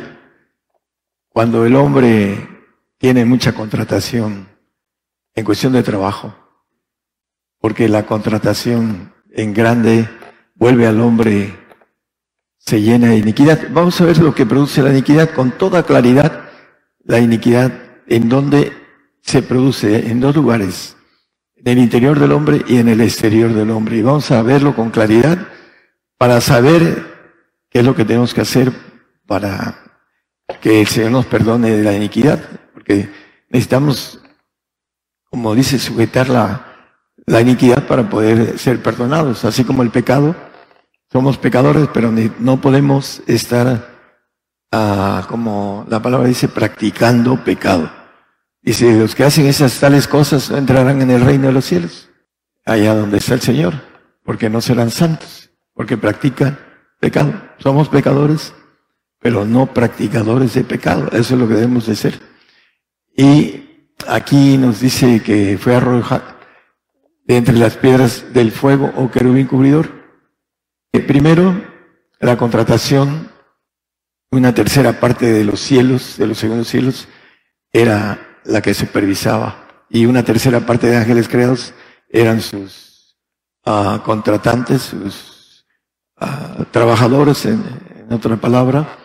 Cuando el hombre tiene mucha contratación en cuestión de trabajo, porque la contratación en grande vuelve al hombre, se llena de iniquidad. Vamos a ver lo que produce la iniquidad con toda claridad. La iniquidad en donde se produce en dos lugares, en el interior del hombre y en el exterior del hombre. Y vamos a verlo con claridad para saber qué es lo que tenemos que hacer para que el Señor nos perdone de la iniquidad, porque necesitamos, como dice, sujetar la, la iniquidad para poder ser perdonados, así como el pecado. Somos pecadores, pero no podemos estar, ah, como la palabra dice, practicando pecado. Dice, los que hacen esas tales cosas entrarán en el reino de los cielos, allá donde está el Señor, porque no serán santos, porque practican pecado. Somos pecadores, pero no practicadores de pecado. Eso es lo que debemos de ser. Y aquí nos dice que fue arrojado de entre las piedras del fuego o querubín cubridor. Eh, primero, la contratación, una tercera parte de los cielos, de los segundos cielos, era la que supervisaba. Y una tercera parte de ángeles creados eran sus uh, contratantes, sus uh, trabajadores, en, otra palabra.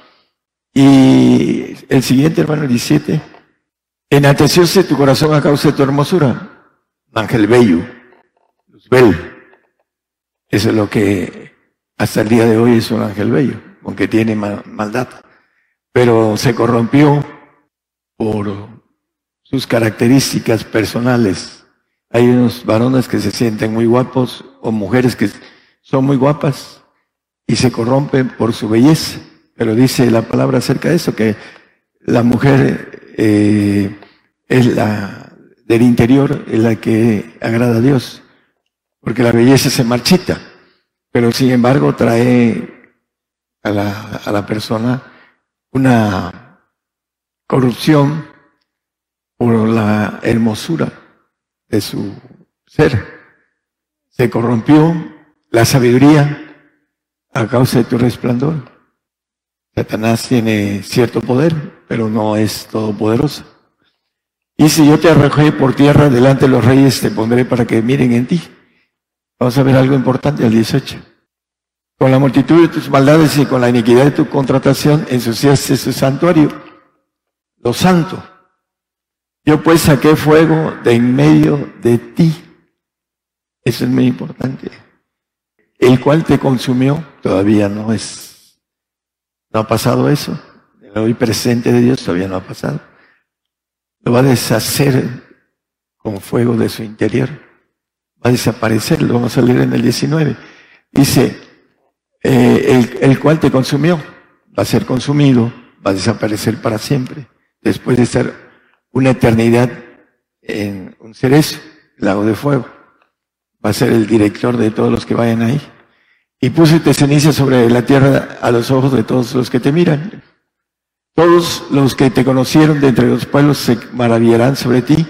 Y el siguiente, hermano, el 17. Enaltecióse tu corazón a causa de tu hermosura. Ángel bello, Luzbel. Eso es lo que hasta el día de hoy es un ángel bello, aunque tiene ma- maldad. Pero se corrompió por sus características personales. Hay unos varones que se sienten muy guapos o mujeres que son muy guapas y se corrompen por su belleza. Pero dice la palabra acerca de eso, que la mujer eh, es la del interior, es la que agrada a Dios, porque la belleza se marchita, pero sin embargo trae a la, a la persona una corrupción por la hermosura de su ser. Se corrompió la sabiduría a causa de tu resplandor. Satanás tiene cierto poder, pero no es todopoderoso. Y si yo te arrojé por tierra delante de los reyes, te pondré para que miren en ti. Vamos a ver algo importante al 18. Con la multitud de tus maldades y con la iniquidad de tu contratación ensuciaste su santuario, lo santo. Yo pues saqué fuego de en medio de ti. Eso es muy importante. El cual te consumió, todavía no es, no ha pasado eso. Hoy presente de Dios todavía no ha pasado. Lo va a deshacer con fuego de su interior. Va a desaparecer, lo vamos a leer en el 19. Dice, eh, el, cual te consumió, va a ser consumido, va a desaparecer para siempre, después de estar una eternidad en un cerezo, lago de fuego. Va a ser el director de todos los que vayan ahí. Y pusiste ceniza sobre la tierra a los ojos de todos los que te miran. Todos los que te conocieron de entre los pueblos se maravillarán sobre ti.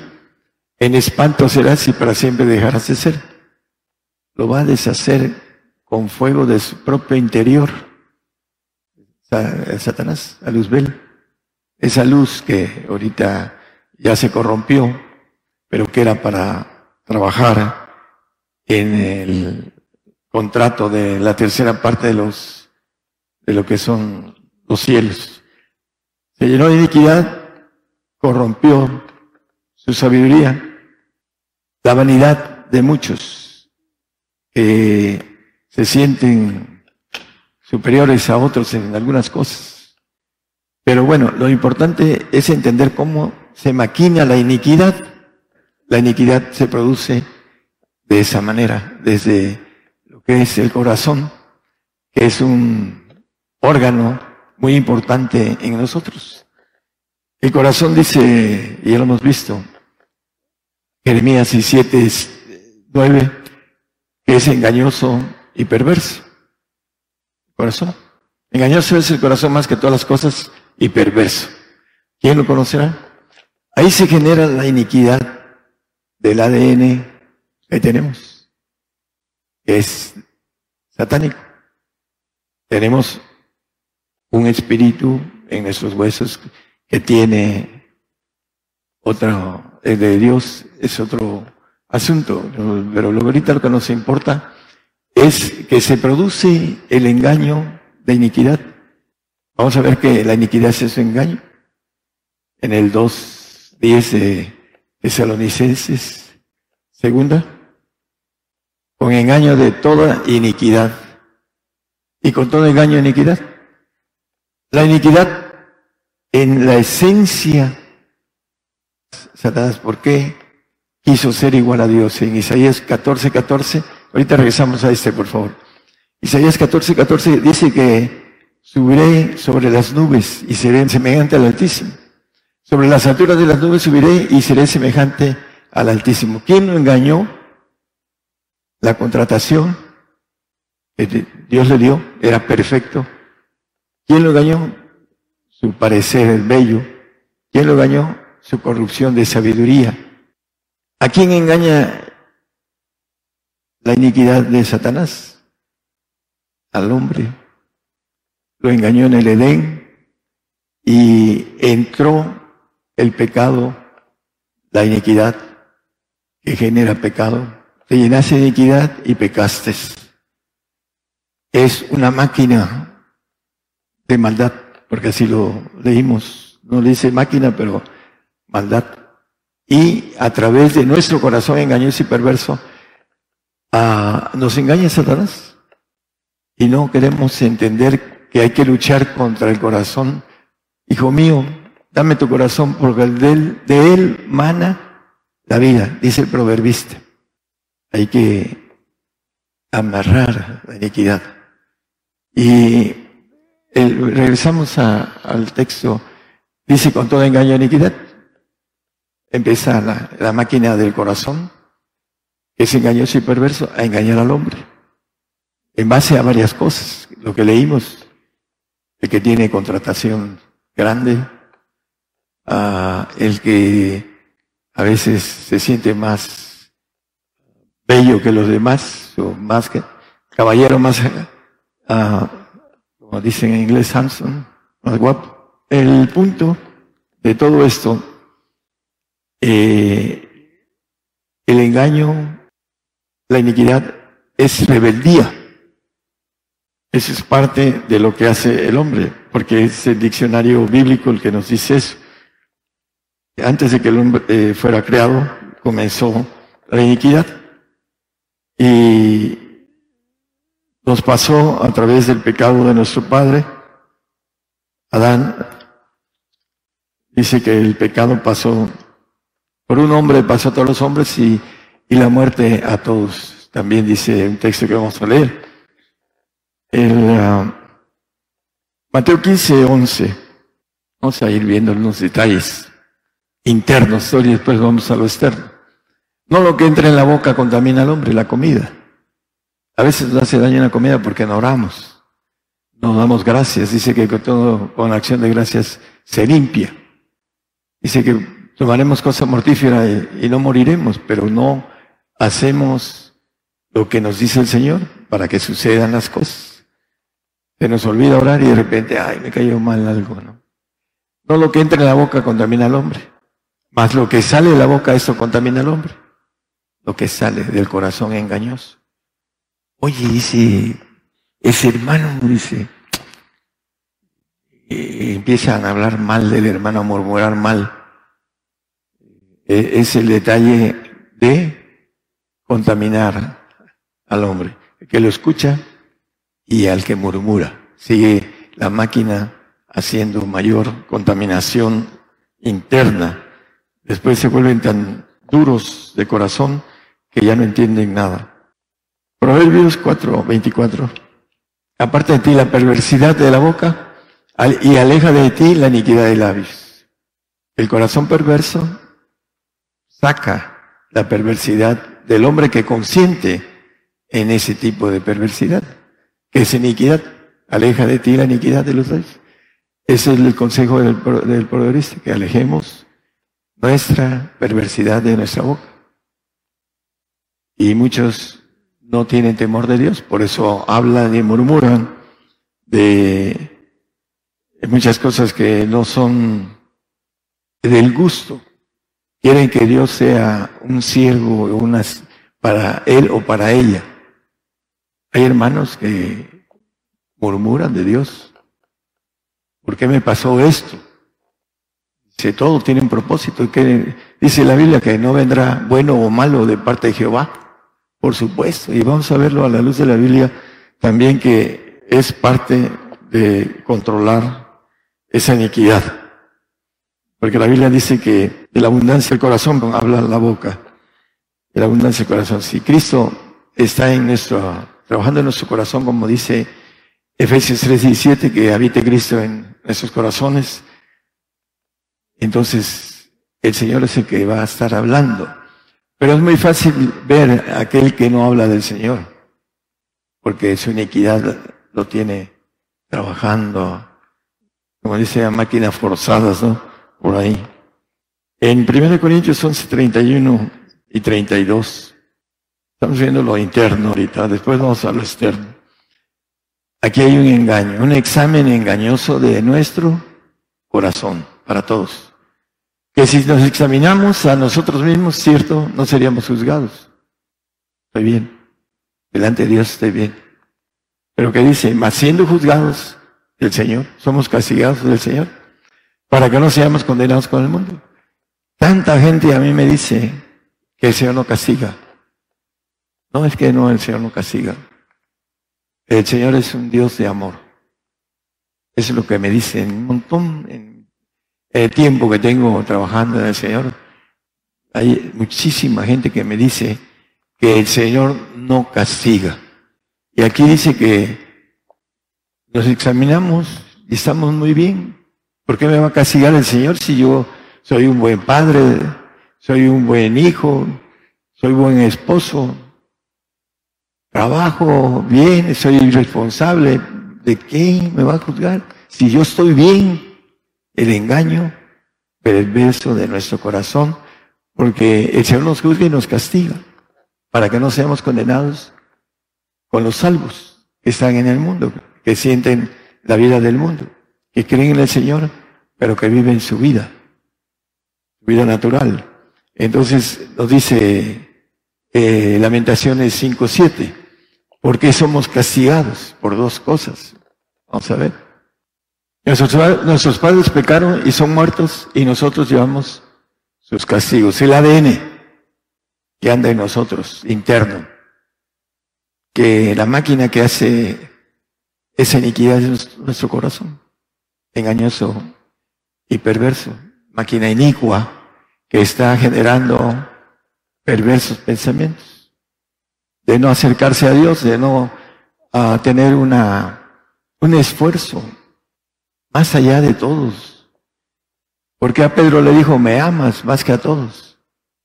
En espanto serás y para siempre dejarás de ser. Lo va a deshacer con fuego de su propio interior. Sa- Satanás, a Luzbel. Esa luz que ahorita ya se corrompió, pero que era para trabajar en el contrato de la tercera parte de los de lo que son los cielos. Se llenó de iniquidad, corrompió su sabiduría, la vanidad de muchos que se sienten superiores a otros en algunas cosas. Pero bueno, lo importante es entender cómo se maquina la iniquidad. La iniquidad se produce de esa manera, desde lo que es el corazón, que es un órgano muy importante en nosotros. El corazón dice, y ya lo hemos visto, Jeremías 17, 9, que es engañoso y perverso. Corazón. Engañoso es el corazón más que todas las cosas y perverso. ¿Quién lo conocerá? Ahí se genera la iniquidad del ADN que tenemos, es satánico. Tenemos un espíritu en nuestros huesos que tiene otro, el de Dios es otro asunto, pero lo ahorita lo que nos importa es que se produce el engaño de iniquidad. Vamos a ver que la iniquidad es ese engaño. En el 2.10 de Tesalonicenses, segunda, con engaño de toda iniquidad. Y con todo engaño de iniquidad. La iniquidad en la esencia, Satanás, ¿por qué quiso ser igual a Dios? En Isaías 14, 14, ahorita regresamos a este, por favor. Isaías 14, 14 dice que subiré sobre las nubes y seré semejante al Altísimo. Sobre las alturas de las nubes subiré y seré semejante al Altísimo. ¿Quién lo engañó? La contratación que Dios le dio era perfecto. ¿Quién lo engañó? Su parecer bello. ¿Quién lo engañó? Su corrupción de sabiduría. ¿A quién engaña la iniquidad de Satanás? Al hombre. Lo engañó en el Edén y entró el pecado, la iniquidad que genera pecado. Te llenaste de iniquidad y pecaste. Es una máquina de maldad porque así lo leímos, no le dice máquina, pero maldad. Y a través de nuestro corazón engañoso y perverso, ah, nos engaña Satanás. Y no queremos entender que hay que luchar contra el corazón. Hijo mío, dame tu corazón porque de él, de él mana la vida, dice el proverbista. Hay que amarrar la iniquidad. Y regresamos al texto, dice con todo engaño y iniquidad. Empieza la, máquina del corazón, que es engañoso y perverso, a engañar al hombre. En base a varias cosas, lo que leímos, el que tiene contratación grande, el que a veces se siente más bello que los demás, o más que caballero, más, uh, como dicen en inglés, Samson, más guapo. El punto de todo esto, eh, el engaño, la iniquidad es rebeldía. Eso es parte de lo que hace el hombre, porque es el diccionario bíblico el que nos dice eso. Antes de que el hombre eh, fuera creado, comenzó la iniquidad. Y nos pasó a través del pecado de nuestro padre, Adán. Dice que el pecado pasó por un hombre, pasó a todos los hombres y, y la muerte a todos. También dice un texto que vamos a leer. Uh, Mateo 15, 11. Vamos a ir viendo unos detalles internos y después vamos a lo externo. No lo que entra en la boca contamina al hombre, la comida. A veces nos hace daño la comida porque no oramos. No damos gracias. Dice que todo, con acción de gracias se limpia. Dice que tomaremos cosa mortífera y, y no moriremos, pero no hacemos lo que nos dice el Señor para que sucedan las cosas. Se nos olvida orar y de repente, ay, me cayó mal algo, ¿no? No lo que entra en la boca contamina al hombre. Más lo que sale de la boca, eso contamina al hombre. Lo que sale del corazón engañoso. Oye, dice, ese hermano, dice, eh, empiezan a hablar mal del hermano, a murmurar mal. Eh, es el detalle de contaminar al hombre. El que lo escucha y al que murmura. Sigue la máquina haciendo mayor contaminación interna Después se vuelven tan duros de corazón que ya no entienden nada. Proverbios 4, 24. Aparte de ti la perversidad de la boca y aleja de ti la iniquidad de labios. El corazón perverso saca la perversidad del hombre que consiente en ese tipo de perversidad, que es iniquidad. Aleja de ti la iniquidad de los labios. Ese es el consejo del, del que alejemos nuestra perversidad de nuestra boca. Y muchos no tienen temor de Dios, por eso hablan y murmuran de muchas cosas que no son del gusto. Quieren que Dios sea un siervo unas, para él o para ella. Hay hermanos que murmuran de Dios. ¿Por qué me pasó esto? Si todo tiene un propósito. que dice la Biblia que no vendrá bueno o malo de parte de Jehová. Por supuesto. Y vamos a verlo a la luz de la Biblia también que es parte de controlar esa iniquidad. Porque la Biblia dice que de la abundancia del corazón habla la boca. De la abundancia del corazón. Si Cristo está en nuestro, trabajando en nuestro corazón, como dice Efesios 3:17, que habite Cristo en nuestros corazones, entonces el Señor es el que va a estar hablando. Pero es muy fácil ver a aquel que no habla del Señor, porque su iniquidad lo tiene trabajando, como dice, a máquinas forzadas, ¿no? Por ahí. En 1 Corintios 11, 31 y 32, estamos viendo lo interno ahorita, después vamos a lo externo. Aquí hay un engaño, un examen engañoso de nuestro corazón para todos que si nos examinamos a nosotros mismos, cierto, no seríamos juzgados. Estoy bien. Delante de Dios estoy bien. Pero que dice, más siendo juzgados, del Señor, somos castigados del Señor, para que no seamos condenados con el mundo. Tanta gente a mí me dice que el Señor no castiga. No es que no, el Señor no castiga. El Señor es un Dios de amor. Es lo que me dicen un montón en el tiempo que tengo trabajando en el Señor. Hay muchísima gente que me dice que el Señor no castiga. Y aquí dice que nos examinamos y estamos muy bien. ¿Por qué me va a castigar el Señor si yo soy un buen padre, soy un buen hijo, soy buen esposo, trabajo bien, soy responsable? ¿De qué me va a juzgar? Si yo estoy bien, el engaño perverso de nuestro corazón, porque el Señor nos juzga y nos castiga para que no seamos condenados con los salvos que están en el mundo, que sienten la vida del mundo, que creen en el Señor, pero que viven su vida, su vida natural. Entonces nos dice eh, Lamentaciones 5.7, ¿por qué somos castigados? Por dos cosas. Vamos a ver. Nuestros, padres pecaron y son muertos y nosotros llevamos sus castigos. El ADN que anda en nosotros, interno. Que la máquina que hace esa iniquidad es nuestro corazón, engañoso y perverso, máquina inicua que está generando perversos pensamientos, de no acercarse a Dios, de no a tener una, un esfuerzo más allá de todos. Porque a Pedro le dijo, me amas más que a todos.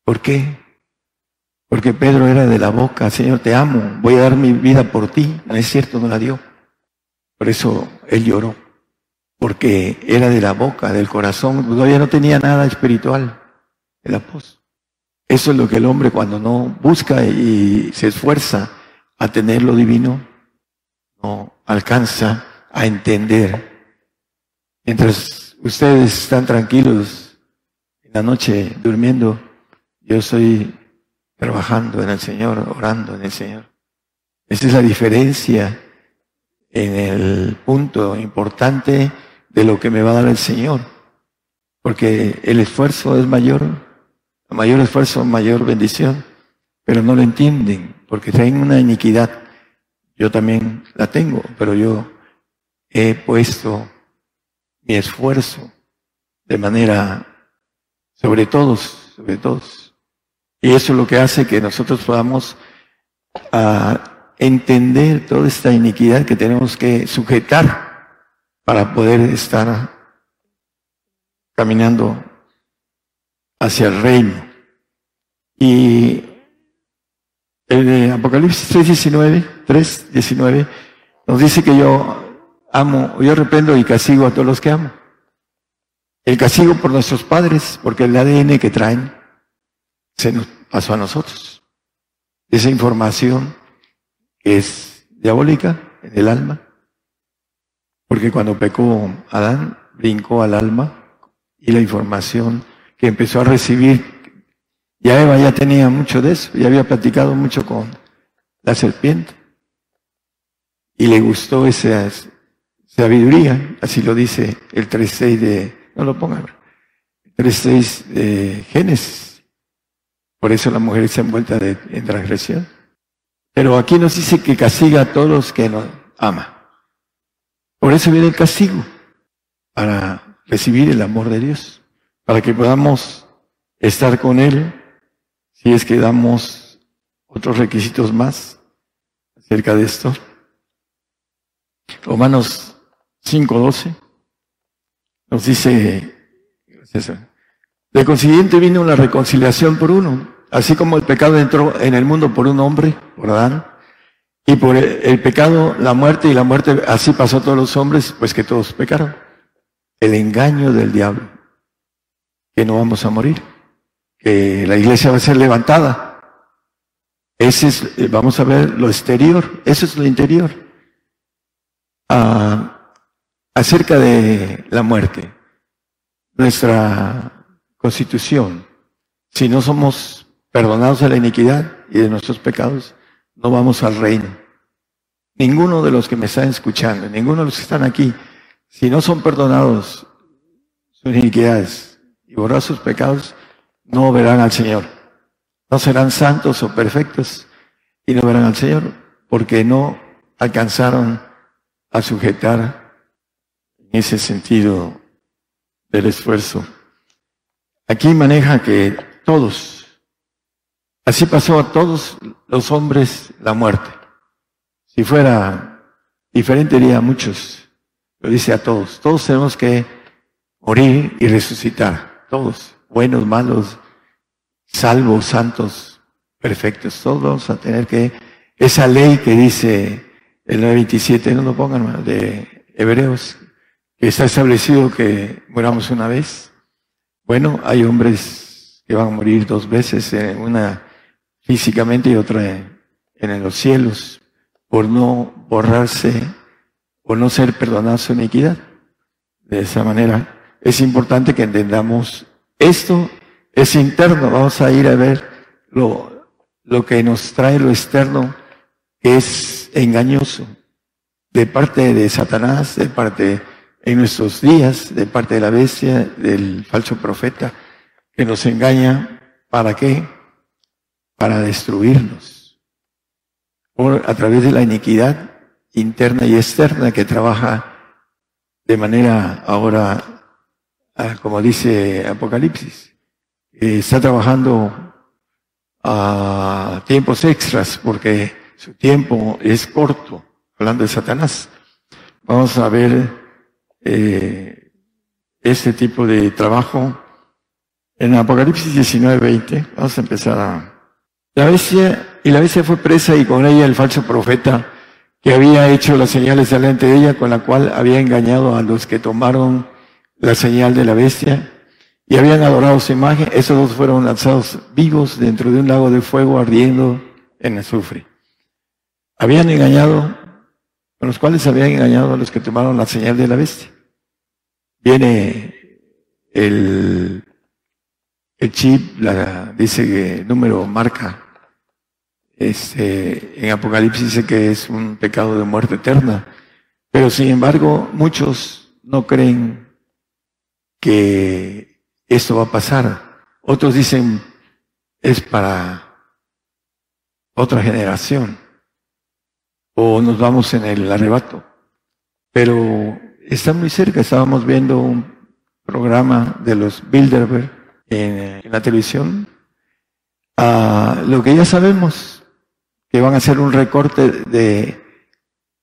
¿Por qué? Porque Pedro era de la boca, Señor, te amo, voy a dar mi vida por ti. No es cierto, no la dio. Por eso él lloró, porque era de la boca, del corazón, todavía no tenía nada espiritual el apóstol. Eso es lo que el hombre cuando no busca y se esfuerza a tener lo divino, no alcanza a entender. Mientras ustedes están tranquilos en la noche durmiendo, yo estoy trabajando en el Señor, orando en el Señor. Esa es la diferencia en el punto importante de lo que me va a dar el Señor. Porque el esfuerzo es mayor, mayor esfuerzo, mayor bendición, pero no lo entienden, porque traen una iniquidad. Yo también la tengo, pero yo he puesto mi esfuerzo de manera sobre todos, sobre todos. Y eso es lo que hace que nosotros podamos ah, entender toda esta iniquidad que tenemos que sujetar para poder estar caminando hacia el reino. Y el Apocalipsis 3.19, 3.19 nos dice que yo amo, yo reprendo y castigo a todos los que amo. El castigo por nuestros padres, porque el ADN que traen se nos pasó a nosotros. Esa información es diabólica en el alma, porque cuando pecó Adán, brincó al alma y la información que empezó a recibir, ya Eva ya tenía mucho de eso, ya había platicado mucho con la serpiente y le gustó esa sabiduría, así lo dice el 3.6 de, no lo pongan, 3.6 de Génesis. Por eso la mujer está envuelta de, en transgresión. Pero aquí nos dice que castiga a todos los que nos ama. Por eso viene el castigo, para recibir el amor de Dios, para que podamos estar con Él, si es que damos otros requisitos más acerca de esto. Romanos 5.12 nos dice, de consiguiente vino la reconciliación por uno, Así como el pecado entró en el mundo por un hombre, por Adán, y por el, pecado, la muerte, y la muerte así pasó a todos los hombres, pues que todos pecaron. El engaño del diablo, que no vamos a morir, que la iglesia va a ser levantada. Ese es, eh, vamos a ver lo exterior, eso es lo interior. Ah, acerca de la muerte, nuestra constitución, si no somos perdonados de la iniquidad y de nuestros pecados, no vamos al reino. Ninguno de los que me están escuchando, ninguno de los que están aquí, si no son perdonados sus iniquidades y borrar sus pecados, no verán al Señor. No serán santos o perfectos y no verán al Señor porque no alcanzaron a sujetar en ese sentido del esfuerzo. Aquí maneja que todos, así pasó a todos los hombres la muerte. Si fuera diferente diría a muchos, lo dice a todos, todos tenemos que morir y resucitar, todos, buenos, malos, salvos, santos, perfectos, todos vamos a tener que, esa ley que dice el 927, no lo pongan, de Hebreos, está establecido que muramos una vez. Bueno, hay hombres que van a morir dos veces, eh, una físicamente y otra en los cielos, por no borrarse o no ser perdonados su iniquidad. De esa manera, es importante que entendamos esto es interno. Vamos a ir a ver lo, lo que nos trae lo externo, que es engañoso, de parte de Satanás, de parte en nuestros días, de parte de la bestia, del falso profeta, que nos engaña, ¿para qué? Para destruirnos. Por, a través de la iniquidad interna y externa que trabaja de manera ahora, ah, como dice Apocalipsis, está trabajando a tiempos extras porque su tiempo es corto, hablando de Satanás. Vamos a ver eh, este tipo de trabajo en Apocalipsis 19, 20. Vamos a empezar a... La bestia, y la bestia fue presa y con ella el falso profeta que había hecho las señales delante de ella, con la cual había engañado a los que tomaron la señal de la bestia y habían adorado su imagen, esos dos fueron lanzados vivos dentro de un lago de fuego ardiendo en azufre. Habían engañado, con los cuales habían engañado a los que tomaron la señal de la bestia. Viene el, chip, la, dice que número marca, este, en Apocalipsis dice que es un pecado de muerte eterna, pero sin embargo muchos no creen que esto va a pasar. Otros dicen, es para otra generación. O nos vamos en el arrebato. Pero está muy cerca. Estábamos viendo un programa de los Bilderberg en, la televisión. a lo que ya sabemos, que van a hacer un recorte de,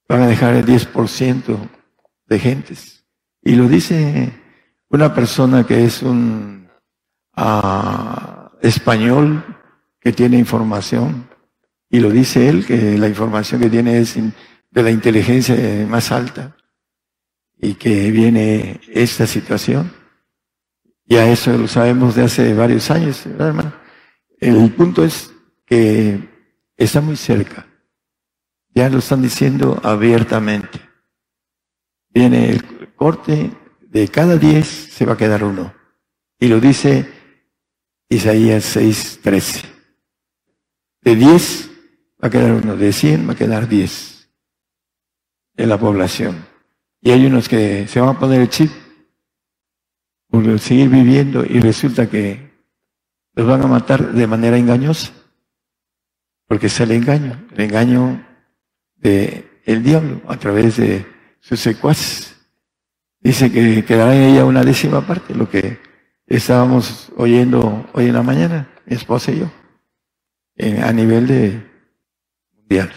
van a dejar el 10% de gentes. Y lo dice una persona que es un ah, español que tiene información, y lo dice él, que la información que tiene es de la inteligencia más alta, y que viene esta situación. Ya eso lo sabemos de hace varios años, ¿verdad, hermano? El punto es que está muy cerca. Ya lo están diciendo abiertamente. Viene el corte de cada diez se va a quedar uno. Y lo dice Isaías 6, 13. De diez va a quedar uno, de cien va a quedar diez en la población. Y hay unos que se van a poner el chip por seguir viviendo y resulta que los van a matar de manera engañosa. Porque es el engaño, el engaño de el diablo a través de sus secuaces. Dice que quedará en ella una décima parte, lo que estábamos oyendo hoy en la mañana, mi esposa y yo, a nivel de mundial.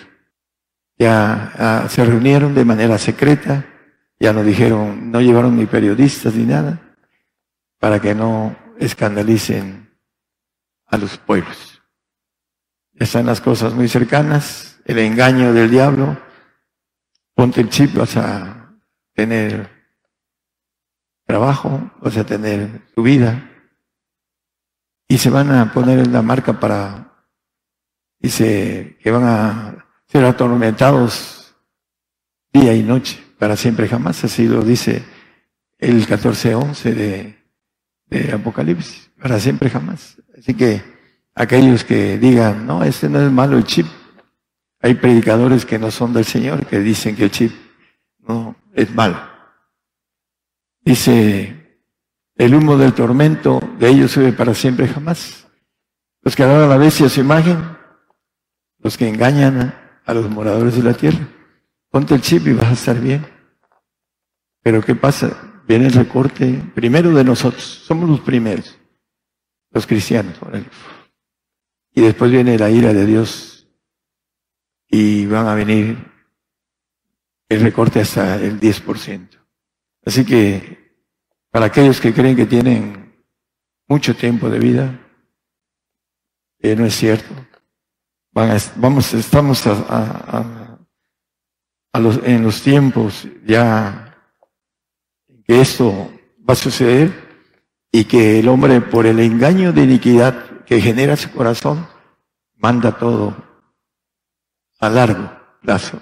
Ya ah, se reunieron de manera secreta, ya nos dijeron, no llevaron ni periodistas ni nada, para que no escandalicen a los pueblos. están las cosas muy cercanas, el engaño del diablo, ponte el chip, vas a tener trabajo, vas a tener tu vida, y se van a poner la marca para, dice que van a ser atormentados día y noche, para siempre jamás, así lo dice el 14.11 de, de Apocalipsis, para siempre jamás. Así que aquellos que digan, no, este no es malo el chip, hay predicadores que no son del Señor que dicen que el chip no es malo. Dice, el humo del tormento de ellos sube para siempre jamás. Los que adoran a la bestia su imagen, los que engañan a los moradores de la tierra. Ponte el chip y vas a estar bien. Pero ¿qué pasa? Viene el recorte primero de nosotros. Somos los primeros, los cristianos. Y después viene la ira de Dios y van a venir el recorte hasta el 10%. Así que para aquellos que creen que tienen mucho tiempo de vida, eh, no es cierto. vamos, estamos a, los, en los tiempos ya esto va a suceder y que el hombre por el engaño de iniquidad que genera su corazón manda todo a largo plazo.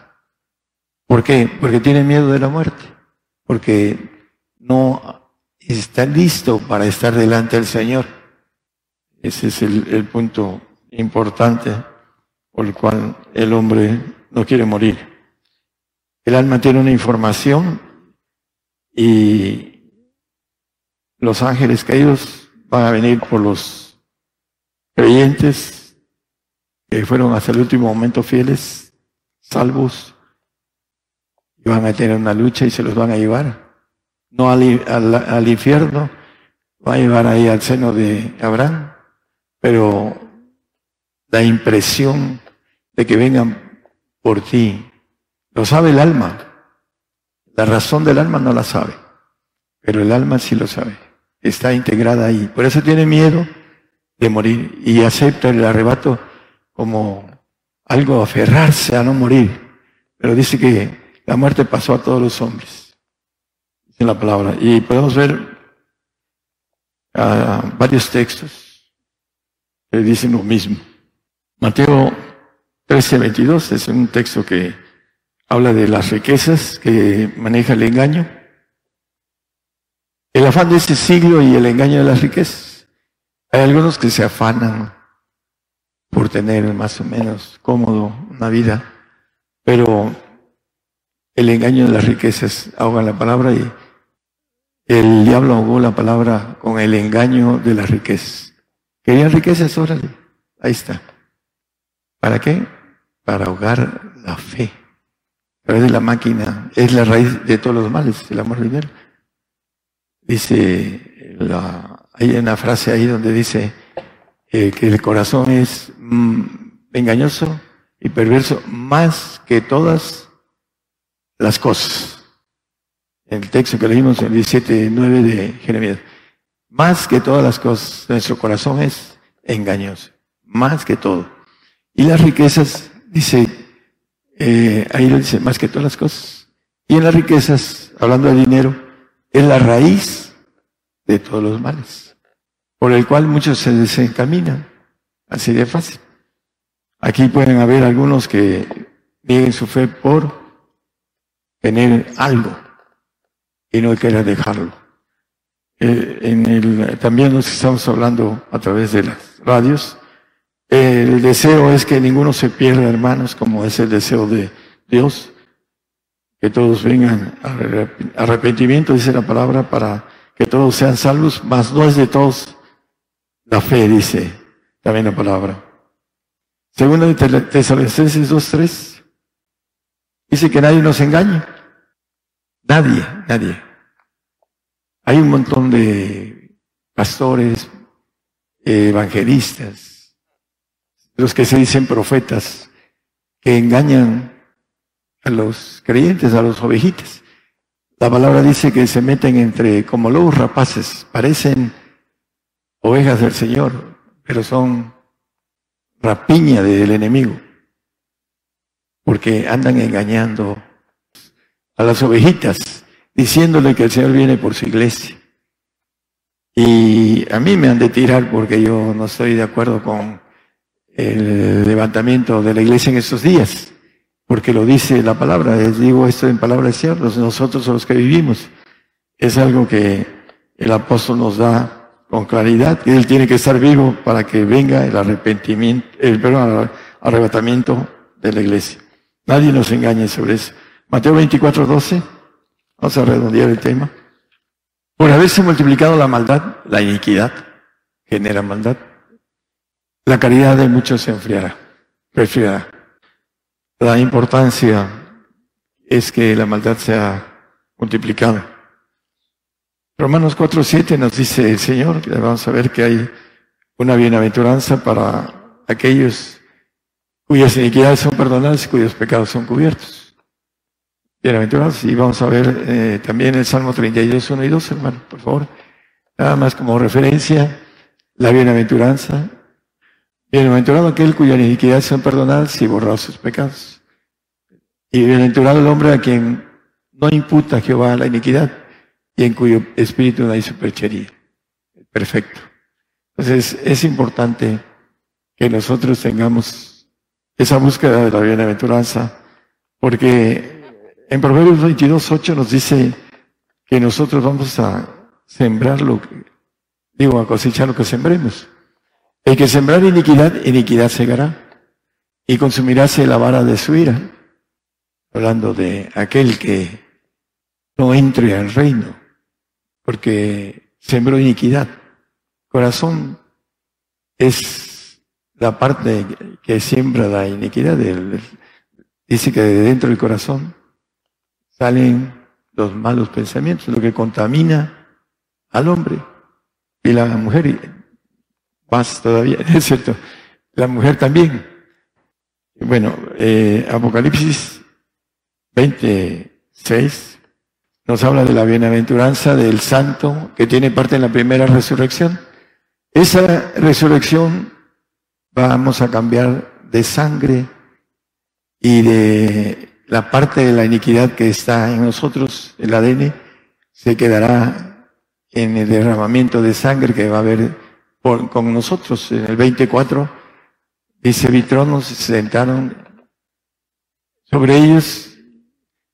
¿Por qué? Porque tiene miedo de la muerte, porque no está listo para estar delante del Señor. Ese es el, el punto importante por el cual el hombre no quiere morir. El alma tiene una información y los ángeles caídos van a venir por los creyentes que fueron hasta el último momento fieles, salvos, y van a tener una lucha y se los van a llevar. No al, infierno, va a llevar ahí al seno de Abraham, pero la impresión de que vengan por ti, lo sabe el alma. La razón del alma no la sabe, pero el alma sí lo sabe. Está integrada ahí. Por eso tiene miedo de morir y acepta el arrebato como algo aferrarse a no morir. Pero dice que la muerte pasó a todos los hombres. Dice la palabra. Y podemos ver ah, varios textos que dicen lo mismo. Mateo 13, 22 es un texto que habla de las riquezas que maneja el engaño, el afán de este siglo y el engaño de las riquezas. Hay algunos que se afanan por tener más o menos cómodo una vida, pero el engaño de las riquezas ahoga la palabra y el diablo ahogó la palabra con el engaño de las riquezas. ¿Querían riquezas? Órale, ahí está. ¿Para qué? Para ahogar la fe través de la máquina, es la raíz de todos los males, el amor dinero. Dice, la, hay una frase ahí donde dice eh, que el corazón es mm, engañoso y perverso más que todas las cosas. El texto que leímos en el 17.9 de Jeremías. Más que todas las cosas, nuestro corazón es engañoso. Más que todo. Y las riquezas, dice, eh, ahí lo dice, más que todas las cosas. Y en las riquezas, hablando de dinero, es la raíz de todos los males, por el cual muchos se desencaminan, así de fácil. Aquí pueden haber algunos que nieguen su fe por tener algo y no quieran dejarlo. Eh, en el, también nos estamos hablando a través de las radios, el deseo es que ninguno se pierda, hermanos, como es el deseo de Dios. Que todos vengan al arrepentimiento, dice la palabra, para que todos sean salvos, mas no es de todos la fe, dice también la palabra. Segunda de Tesalonicenses 2.3, dice que nadie nos engañe. Nadie, nadie. Hay un montón de pastores, evangelistas, los que se dicen profetas, que engañan a los creyentes, a los ovejitas. La palabra dice que se meten entre como lobos rapaces, parecen ovejas del Señor, pero son rapiña del enemigo, porque andan engañando a las ovejitas, diciéndole que el Señor viene por su iglesia. Y a mí me han de tirar porque yo no estoy de acuerdo con el levantamiento de la iglesia en estos días, porque lo dice la palabra, les digo esto en palabras ciertas, nosotros los que vivimos. Es algo que el apóstol nos da con claridad, que él tiene que estar vivo para que venga el arrepentimiento, el perdón, arrebatamiento de la iglesia. Nadie nos engañe sobre eso. Mateo 24, 12, vamos a redondear el tema. Por haberse multiplicado la maldad, la iniquidad genera maldad. La caridad de muchos se enfriará, resfriará. La importancia es que la maldad sea multiplicada. Romanos 4.7 nos dice el Señor, vamos a ver que hay una bienaventuranza para aquellos cuyas iniquidades son perdonadas y cuyos pecados son cubiertos. Bienaventurados. Y vamos a ver eh, también el Salmo 32, 1 y 2, hermano, por favor. Nada más como referencia, la bienaventuranza. Bienaventurado aquel cuyas iniquidades son perdonadas y borrados sus pecados. Y bienaventurado el hombre a quien no imputa a Jehová la iniquidad y en cuyo espíritu no hay superchería. Perfecto. Entonces es importante que nosotros tengamos esa búsqueda de la bienaventuranza, porque en Proverbios 22, 8 nos dice que nosotros vamos a sembrar lo digo, a cosechar lo que sembremos. El que sembrar iniquidad, iniquidad segará, y consumiráse la vara de su ira, hablando de aquel que no entre al reino, porque sembró iniquidad. Corazón es la parte que siembra la iniquidad. Dice que de dentro del corazón salen los malos pensamientos, lo que contamina al hombre. Y la mujer, más todavía, [LAUGHS] es cierto, la mujer también. Bueno, eh, Apocalipsis 26 nos habla de la bienaventuranza del santo que tiene parte en la primera resurrección. Esa resurrección vamos a cambiar de sangre y de la parte de la iniquidad que está en nosotros, el ADN, se quedará en el derramamiento de sangre que va a haber con nosotros. En el 24 dice, Vitronos se sentaron sobre ellos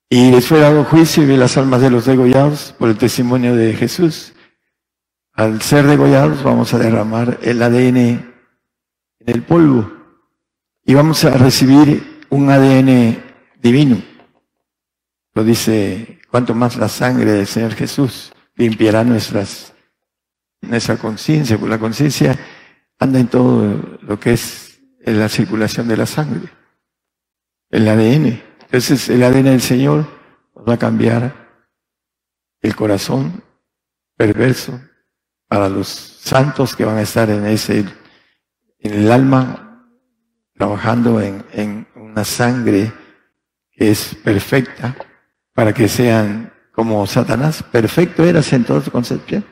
y les fue dado juicio y vi las almas de los degollados por el testimonio de Jesús. Al ser degollados vamos a derramar el ADN en el polvo y vamos a recibir un ADN divino. Lo dice, cuanto más la sangre del Señor Jesús limpiará nuestras, nuestra conciencia, porque la conciencia anda en todo lo que es en la circulación de la sangre, el ADN. Entonces el ADN del Señor va a cambiar el corazón perverso para los santos que van a estar en ese, en el alma, trabajando en, en una sangre que es perfecta para que sean como Satanás. Perfecto eras en toda su concepción.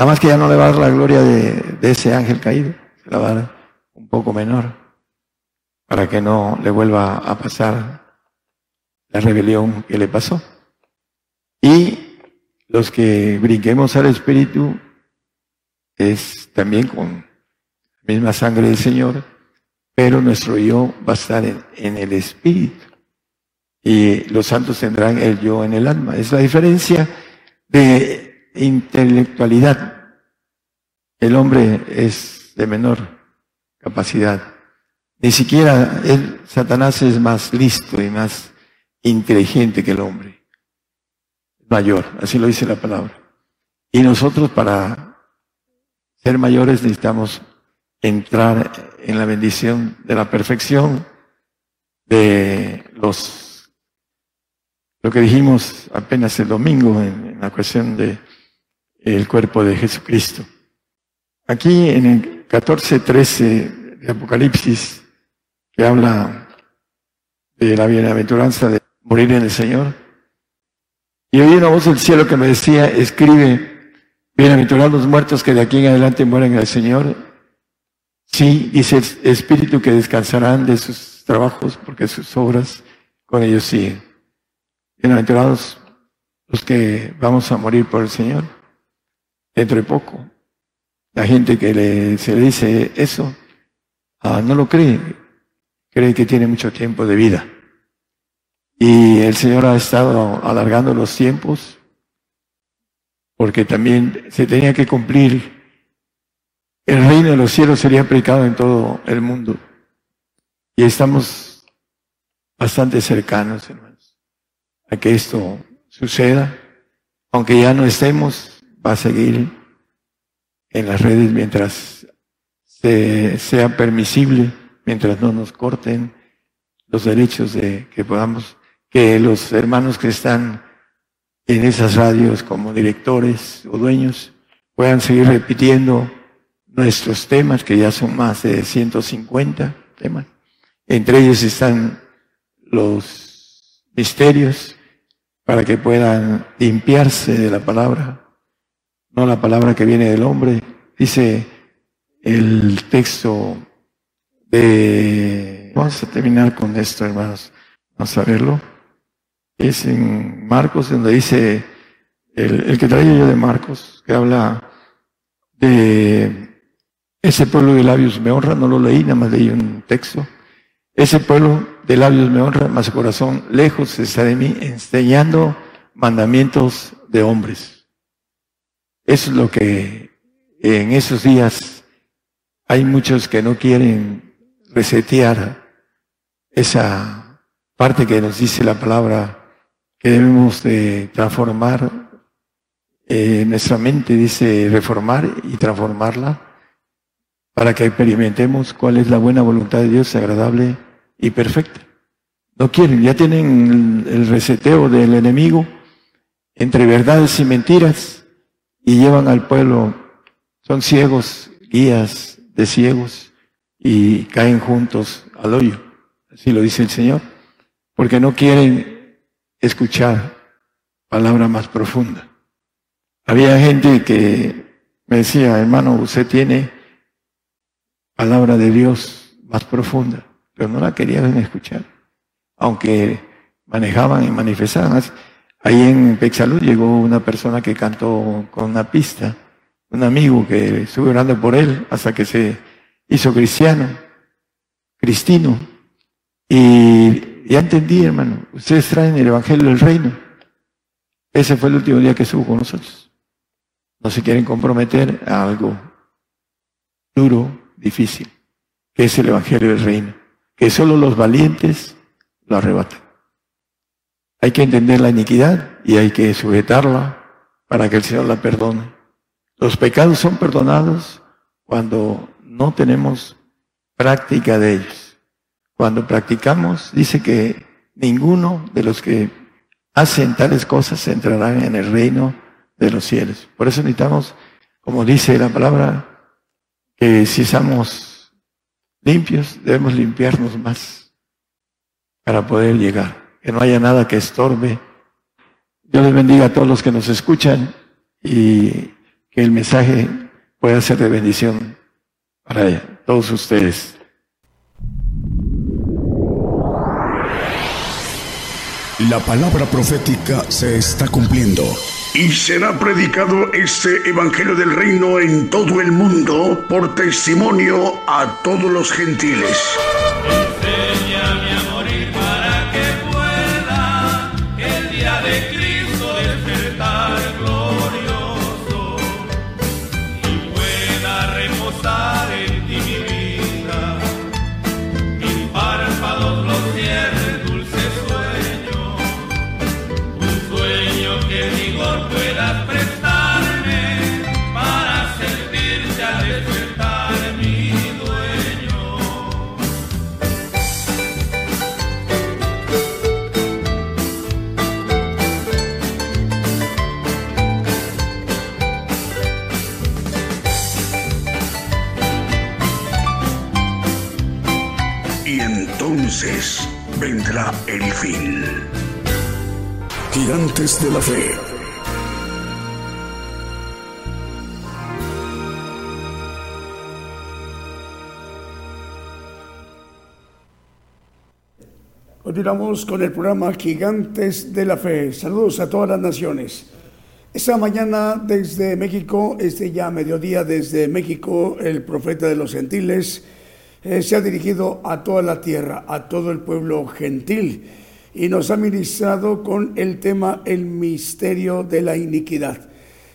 Nada más que ya no le va a dar la gloria de, ese ángel caído, se la va a dar un poco menor para que no le vuelva a pasar la rebelión que le pasó. Y los que brinquemos al Espíritu es también con la misma sangre del Señor, pero nuestro yo va a estar en, el Espíritu. Y los santos tendrán el yo en el alma. Es la diferencia de intelectualidad. El hombre es de menor capacidad. Ni siquiera el Satanás es más listo y más inteligente que el hombre. Mayor, así lo dice la palabra. Y nosotros para ser mayores necesitamos entrar en la bendición de la perfección de los, lo que dijimos apenas el domingo en, la cuestión de el cuerpo de Jesucristo. Aquí en el 14.13 de Apocalipsis, que habla de la bienaventuranza de morir en el Señor. Y oí una voz del cielo que me decía, escribe, bienaventurados los muertos que de aquí en adelante mueren en el Señor. Sí, dice el Espíritu que descansarán de sus trabajos porque sus obras con ellos siguen. Bienaventurados los que vamos a morir por el Señor dentro de poco. La gente que le, se le dice eso, ah, no lo cree, cree que tiene mucho tiempo de vida. Y el Señor ha estado alargando los tiempos porque también se tenía que cumplir. El reino de los cielos sería aplicado en todo el mundo. Y estamos bastante cercanos, hermanos, a que esto suceda. Aunque ya no estemos, va a seguir en las redes mientras se- sea permisible, mientras no nos corten los derechos de que podamos, que los hermanos que están en esas radios como directores o dueños puedan seguir repitiendo nuestros temas, que ya son más de 150 temas. Entre ellos están los misterios para que puedan limpiarse de la palabra, no la palabra que viene del hombre. Dice el texto de... Vamos a terminar con esto, hermanos. Vamos a verlo. Es en Marcos, donde dice el, que traigo yo de Marcos, que habla de ese pueblo de labios me honra, no lo leí, nada más leí un texto. Ese pueblo de labios me honra, mas su corazón lejos está de mí, enseñando mandamientos de hombres. Es lo que en esos días hay muchos que no quieren resetear esa parte que nos dice la palabra que debemos de transformar eh, nuestra mente, dice reformar y transformarla para que experimentemos cuál es la buena voluntad de Dios, agradable y perfecta. No quieren, ya tienen el reseteo del enemigo entre verdades y mentiras y llevan al pueblo, son ciegos, guías de ciegos y caen juntos al hoyo, así lo dice el Señor, porque no quieren escuchar palabra más profunda. Había gente que me decía, hermano, usted tiene palabra de Dios más profunda, pero no la querían escuchar, aunque manejaban y manifestaban. Ahí en Pexalud llegó una persona que cantó con una pista, un amigo que estuve orando por él hasta que se hizo cristiano, cristino. Y ya entendí, hermano, ustedes traen el Evangelio del Reino. Ese fue el último día que estuvo con nosotros. No se quieren comprometer a algo duro, difícil, que es el Evangelio del Reino, que solo los valientes lo arrebatan. Hay que entender la iniquidad y hay que sujetarla para que el Señor la perdone. Los pecados son perdonados cuando no tenemos práctica de ellos. Cuando practicamos, dice que ninguno de los que hacen tales cosas entrarán en el reino de los cielos. Por eso necesitamos, como dice la palabra, que si estamos limpios, debemos limpiarnos más para poder llegar. Que no haya nada que estorbe. Dios les bendiga a todos los que nos escuchan y que el mensaje pueda ser de bendición para todos ustedes. La palabra profética se está cumpliendo. Y será predicado este Evangelio del Reino en todo el mundo por testimonio a todos los gentiles. Enséñame vendrá el fin. Gigantes de la fe. Continuamos con el programa Gigantes de la Fe. Saludos a todas las naciones. Esta mañana desde México, este ya mediodía desde México, el profeta de los gentiles eh, se ha dirigido a toda la tierra, a todo el pueblo gentil y nos ha ministrado con el tema El misterio de la iniquidad.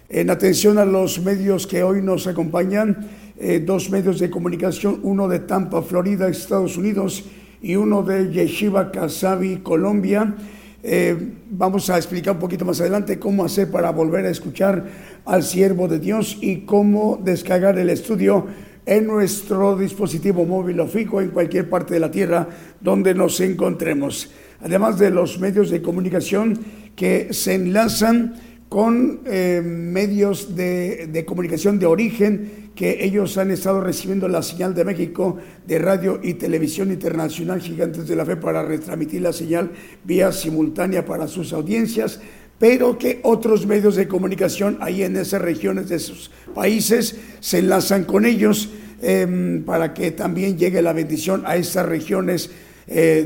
En atención a los medios que hoy nos acompañan, eh, dos medios de comunicación, uno de Tampa, Florida, Estados Unidos, y uno de Yeshiva Casabi, Colombia. Eh, vamos a explicar un poquito más adelante cómo hacer para volver a escuchar al siervo de Dios y cómo descargar el estudio en nuestro dispositivo móvil o fijo en cualquier parte de la tierra donde nos encontremos. Además de los medios de comunicación que se enlazan con eh, medios de, de comunicación de origen que ellos han estado recibiendo la señal de México de radio y televisión internacional Gigantes de la Fe para retransmitir la señal vía simultánea para sus audiencias, pero que otros medios de comunicación ahí en esas regiones de sus países se enlazan con ellos em, para que también llegue la bendición a esas regiones eh,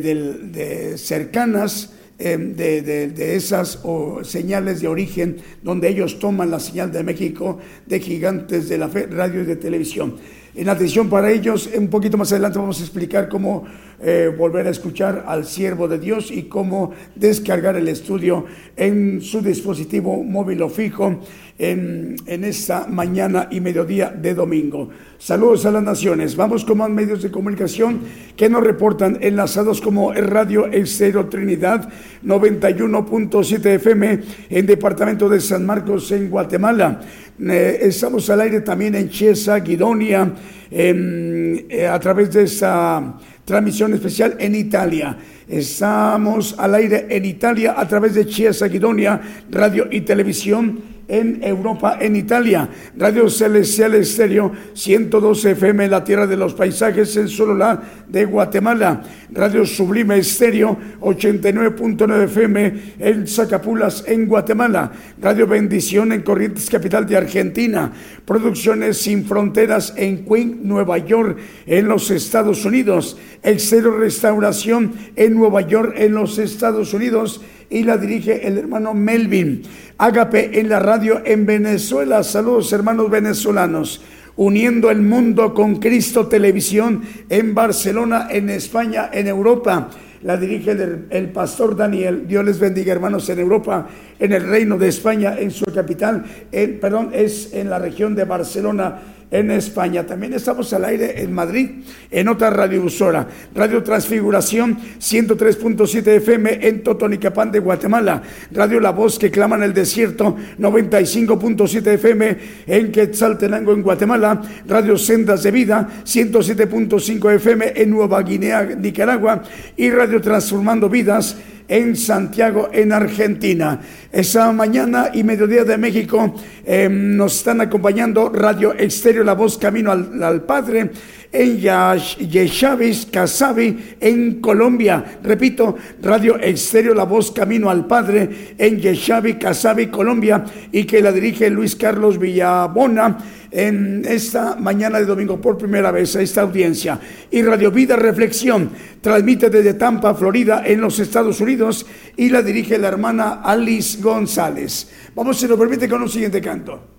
de cercanas Em, de, esas señales de origen donde ellos toman la señal de México de gigantes de la radio y de televisión. En atención para ellos, un poquito más adelante vamos a explicar cómo eh, volver a escuchar al siervo de Dios y cómo descargar el estudio en su dispositivo móvil o fijo en, en esta mañana y mediodía de domingo. Saludos a las naciones. Vamos con más medios de comunicación que nos reportan enlazados como Radio Estero Trinidad 91.7 FM en Departamento de San Marcos en Guatemala. Eh, estamos al aire también en Chiesa, Guidonia, eh, a través de esa transmisión especial en Italia. Estamos al aire en Italia a través de Chiesa, Guidonia, radio y televisión en Europa, en Italia. Radio Celestial Estéreo 112 FM la Tierra de los Paisajes en Sololá de Guatemala. Radio Sublime Estéreo 89.9 FM en Zacapulas en Guatemala. Radio Bendición en Corrientes Capital de Argentina. Producciones Sin Fronteras en Queen, Nueva York en los Estados Unidos. Cero Restauración en Nueva York en los Estados Unidos y la dirige el hermano Melvin. Ágape en la radio en Venezuela. Saludos hermanos venezolanos. Uniendo el mundo con Cristo Televisión en Barcelona, en España, en Europa. La dirige el, pastor Daniel. Dios les bendiga, hermanos, en Europa, en el Reino de España, en su capital, en, perdón, es en la región de Barcelona en España. También estamos al aire en Madrid, en otra radiodifusora, Radio Transfiguración 103.7 FM en Totonicapán de Guatemala, Radio La Voz que clama en el desierto 95.7 FM en Quetzaltenango en Guatemala, Radio Sendas de Vida 107.5 FM en Nueva Guinea, Nicaragua. Y Radio Transformando Vidas en Santiago, en Argentina. Esa mañana y mediodía de México em, nos están acompañando Radio Exterior La Voz Camino al, Padre en Yeshavis, Casabi, en Colombia. Repito, Radio Exterior La Voz Camino al Padre en Yeshavi, Casabi, Colombia, y que la dirige Luis Carlos Villabona en esta mañana de domingo por primera vez a esta audiencia. Y Radio Vida Reflexión transmite desde Tampa, Florida, en los Estados Unidos y la dirige la hermana Alice González. Vamos, si nos permite, con un siguiente canto.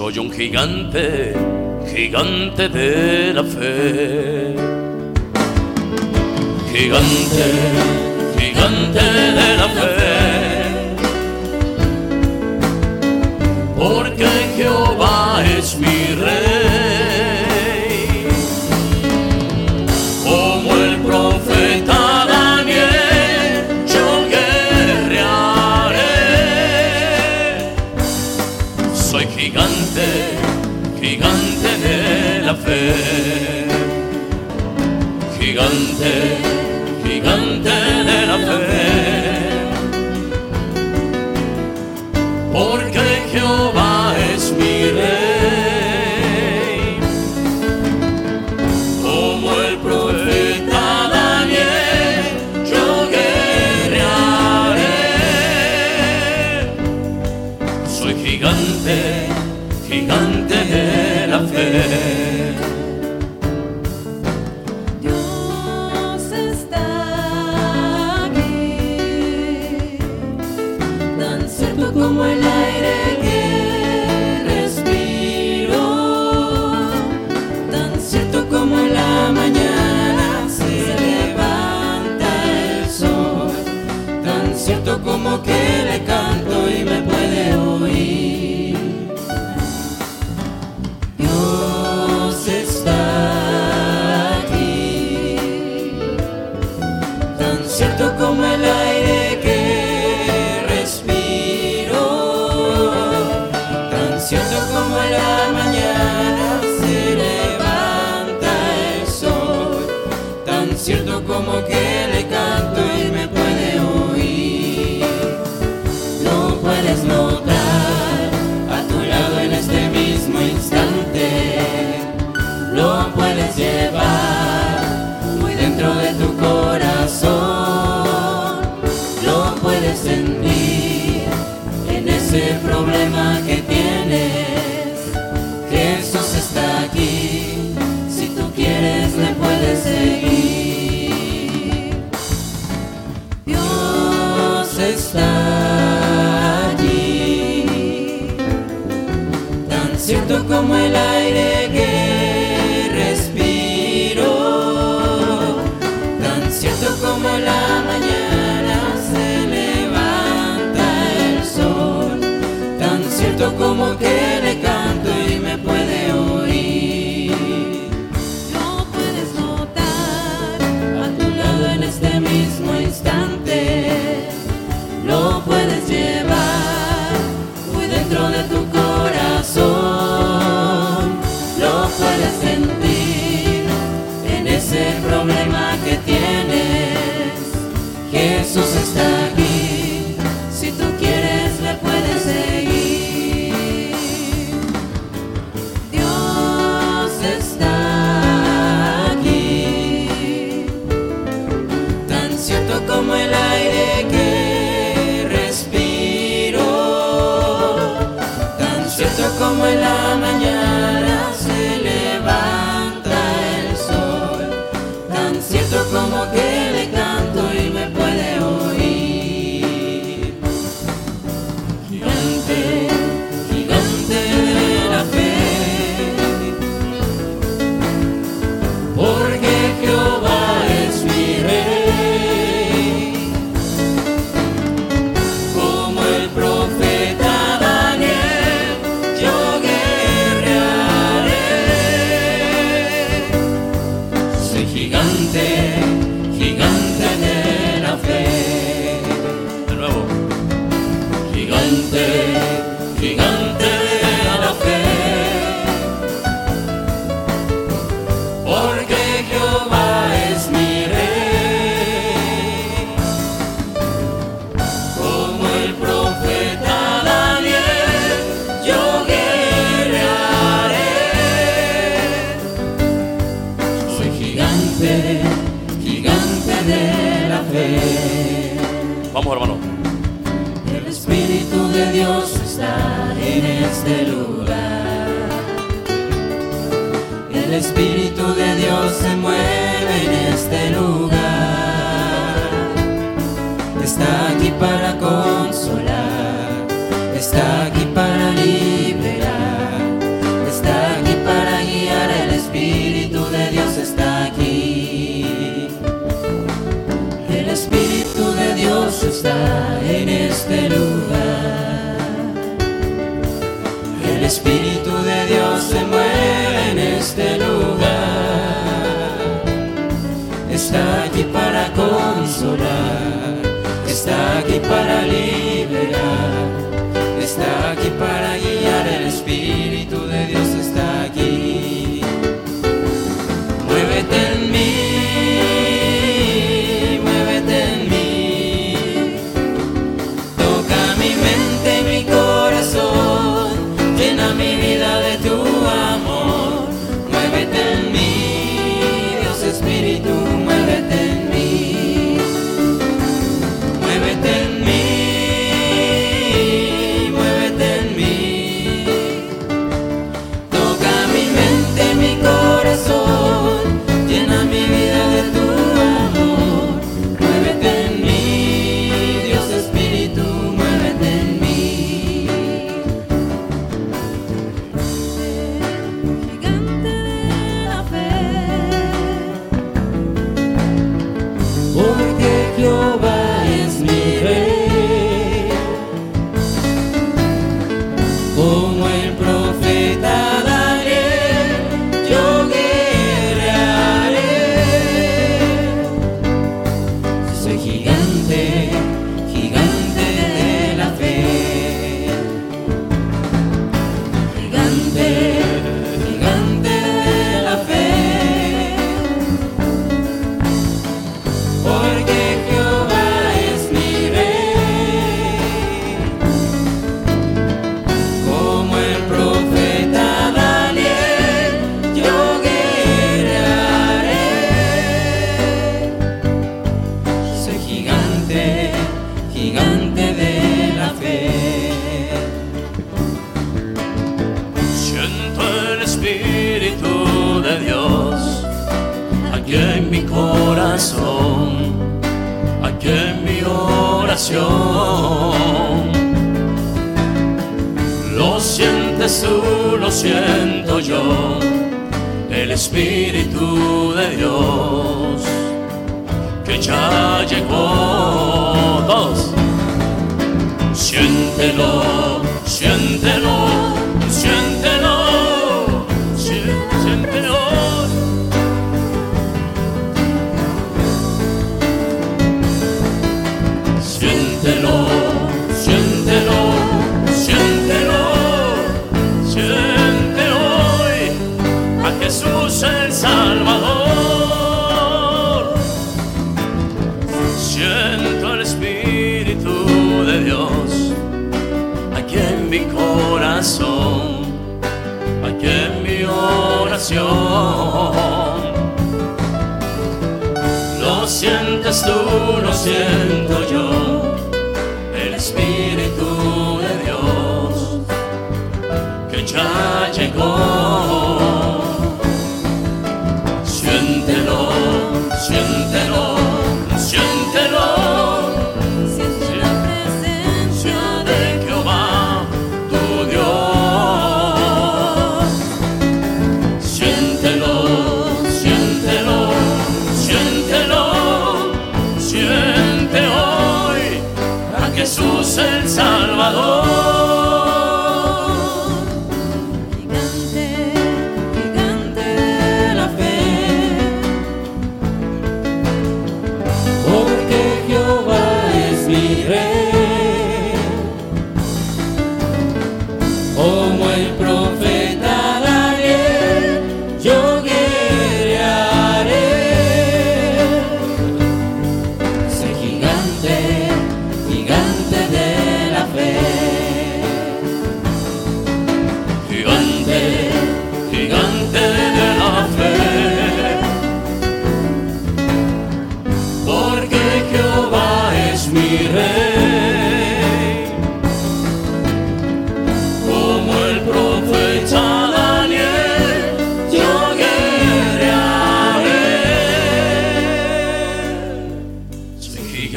Soy un gigante gigante de la fe. Gigante, gigante de la fe. Porque Jehová es mi rey. Ese problema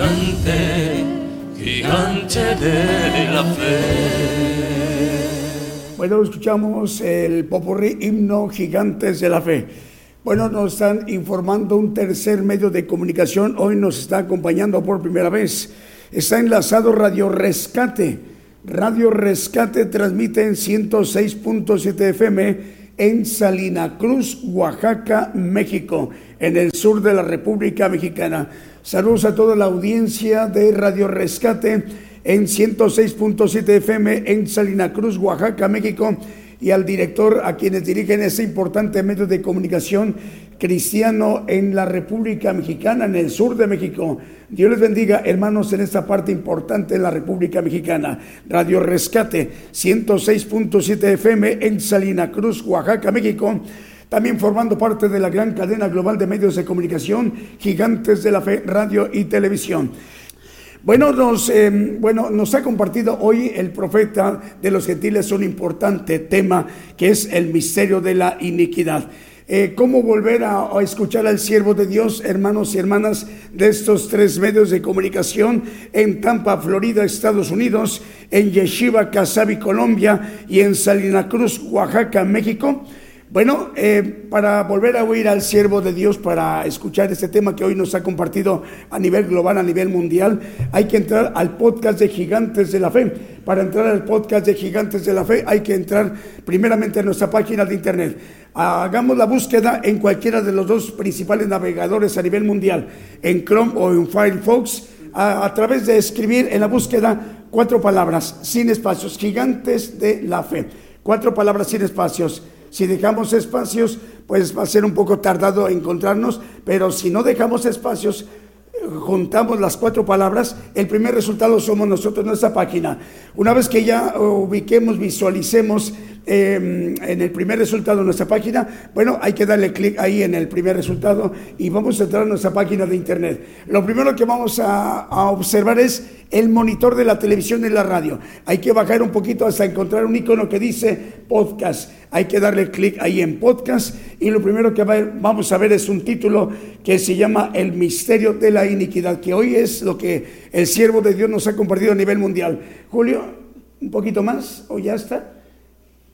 gigante, gigante de la fe. Bueno, escuchamos el popurrí himno Gigantes de la Fe. Bueno, nos están informando un tercer medio de comunicación. Hoy nos está acompañando por primera vez. Está enlazado Radio Rescate. Radio Rescate transmite en 106.7 FM en Salina Cruz, Oaxaca, México, en el sur de la República Mexicana. Saludos a toda la audiencia de Radio Rescate en 106.7 FM en Salina Cruz, Oaxaca, México, y al director, a quienes dirigen ese importante medio de comunicación cristiano en la República Mexicana, en el sur de México. Dios les bendiga, hermanos, en esta parte importante de la República Mexicana. Radio Rescate 106.7 FM en Salina Cruz, Oaxaca, México. También formando parte de la gran cadena global de medios de comunicación, Gigantes de la Fe, Radio y Televisión. Bueno nos, em, bueno, nos ha compartido hoy el profeta de los gentiles un importante tema que es el misterio de la iniquidad. Eh, cómo volver a, escuchar al siervo de Dios, hermanos y hermanas de estos tres medios de comunicación en Tampa, Florida, Estados Unidos, en Yeshiva, Casabi, Colombia y en Salina Cruz, Oaxaca, México. Bueno, eh, para volver a oír al siervo de Dios, para escuchar este tema que hoy nos ha compartido a nivel global, a nivel mundial, hay que entrar al podcast de Gigantes de la Fe. Para entrar al podcast de Gigantes de la Fe hay que entrar primeramente a nuestra página de internet. Hagamos la búsqueda en cualquiera de los dos principales navegadores a nivel mundial, en Chrome o en Firefox, a, a través de escribir en la búsqueda cuatro palabras, sin espacios, Gigantes de la Fe. Cuatro palabras sin espacios. Si dejamos espacios, pues va a ser un poco tardado encontrarnos, pero si no dejamos espacios, juntamos las cuatro palabras, el primer resultado somos nosotros, nuestra página. Una vez que ya ubiquemos, visualicemos eh, en el primer resultado nuestra página, bueno, hay que darle clic ahí en el primer resultado y vamos a entrar a nuestra página de internet. Lo primero que vamos a, a observar es el monitor de la televisión y la radio. Hay que bajar un poquito hasta encontrar un icono que dice podcast. Hay que darle clic ahí en podcast y lo primero que va- vamos a ver es un título que se llama El misterio de la iniquidad, que hoy es lo que el siervo de Dios nos ha compartido a nivel mundial. Julio, un poquito más o ya está.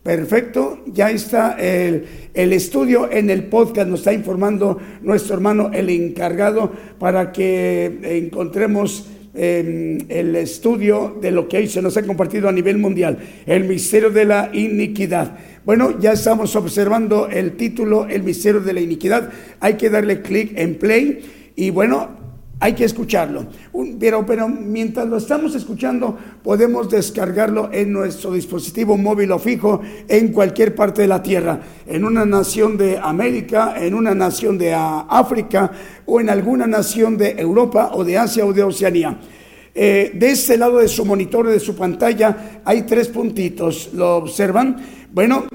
Perfecto, ya está el, el estudio en el podcast, nos está informando nuestro hermano el encargado para que encontremos el estudio de lo que hoy se nos ha compartido a nivel mundial, el misterio de la iniquidad. Bueno, ya estamos observando el título, el misterio de la iniquidad, hay que darle clic en play y bueno, hay que escucharlo. Pero, mientras lo estamos escuchando, podemos descargarlo en nuestro dispositivo móvil o fijo en cualquier parte de la Tierra, en una nación de América, en una nación de África o en alguna nación de Europa o de Asia o de Oceanía. Eh, de este lado de su monitor, de su pantalla, hay tres puntitos. ¿Lo observan? Bueno,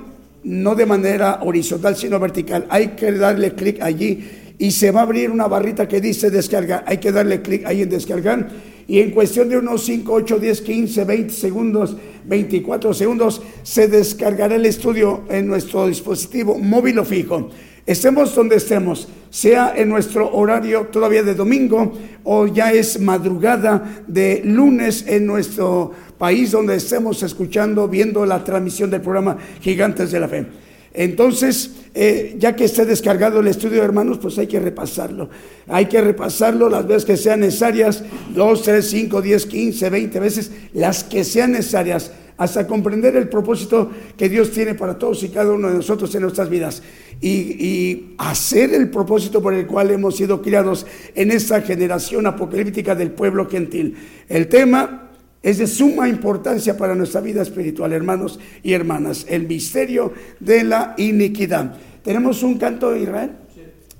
no de manera horizontal, sino vertical. Hay que darle clic allí y se va a abrir una barrita que dice descargar. Hay que darle clic ahí en descargar y en cuestión de unos 5, 8, 10, 15, 20 segundos, 24 segundos, se descargará el estudio en nuestro dispositivo móvil o fijo. Estemos donde estemos, sea en nuestro horario todavía de domingo o ya es madrugada de lunes en nuestro país donde estemos escuchando, viendo la transmisión del programa Gigantes de la Fe. Entonces, eh, ya que esté descargado el estudio, hermanos, pues hay que repasarlo. Hay que repasarlo las veces que sean necesarias, dos, tres, cinco, diez, quince, veinte veces, las que sean necesarias, hasta comprender el propósito que Dios tiene para todos y cada uno de nosotros en nuestras vidas. Y, y hacer el propósito por el cual hemos sido criados en esta generación apocalíptica del pueblo gentil. El tema es de suma importancia para nuestra vida espiritual, hermanos y hermanas, el misterio de la iniquidad. ¿Tenemos un canto de Israel?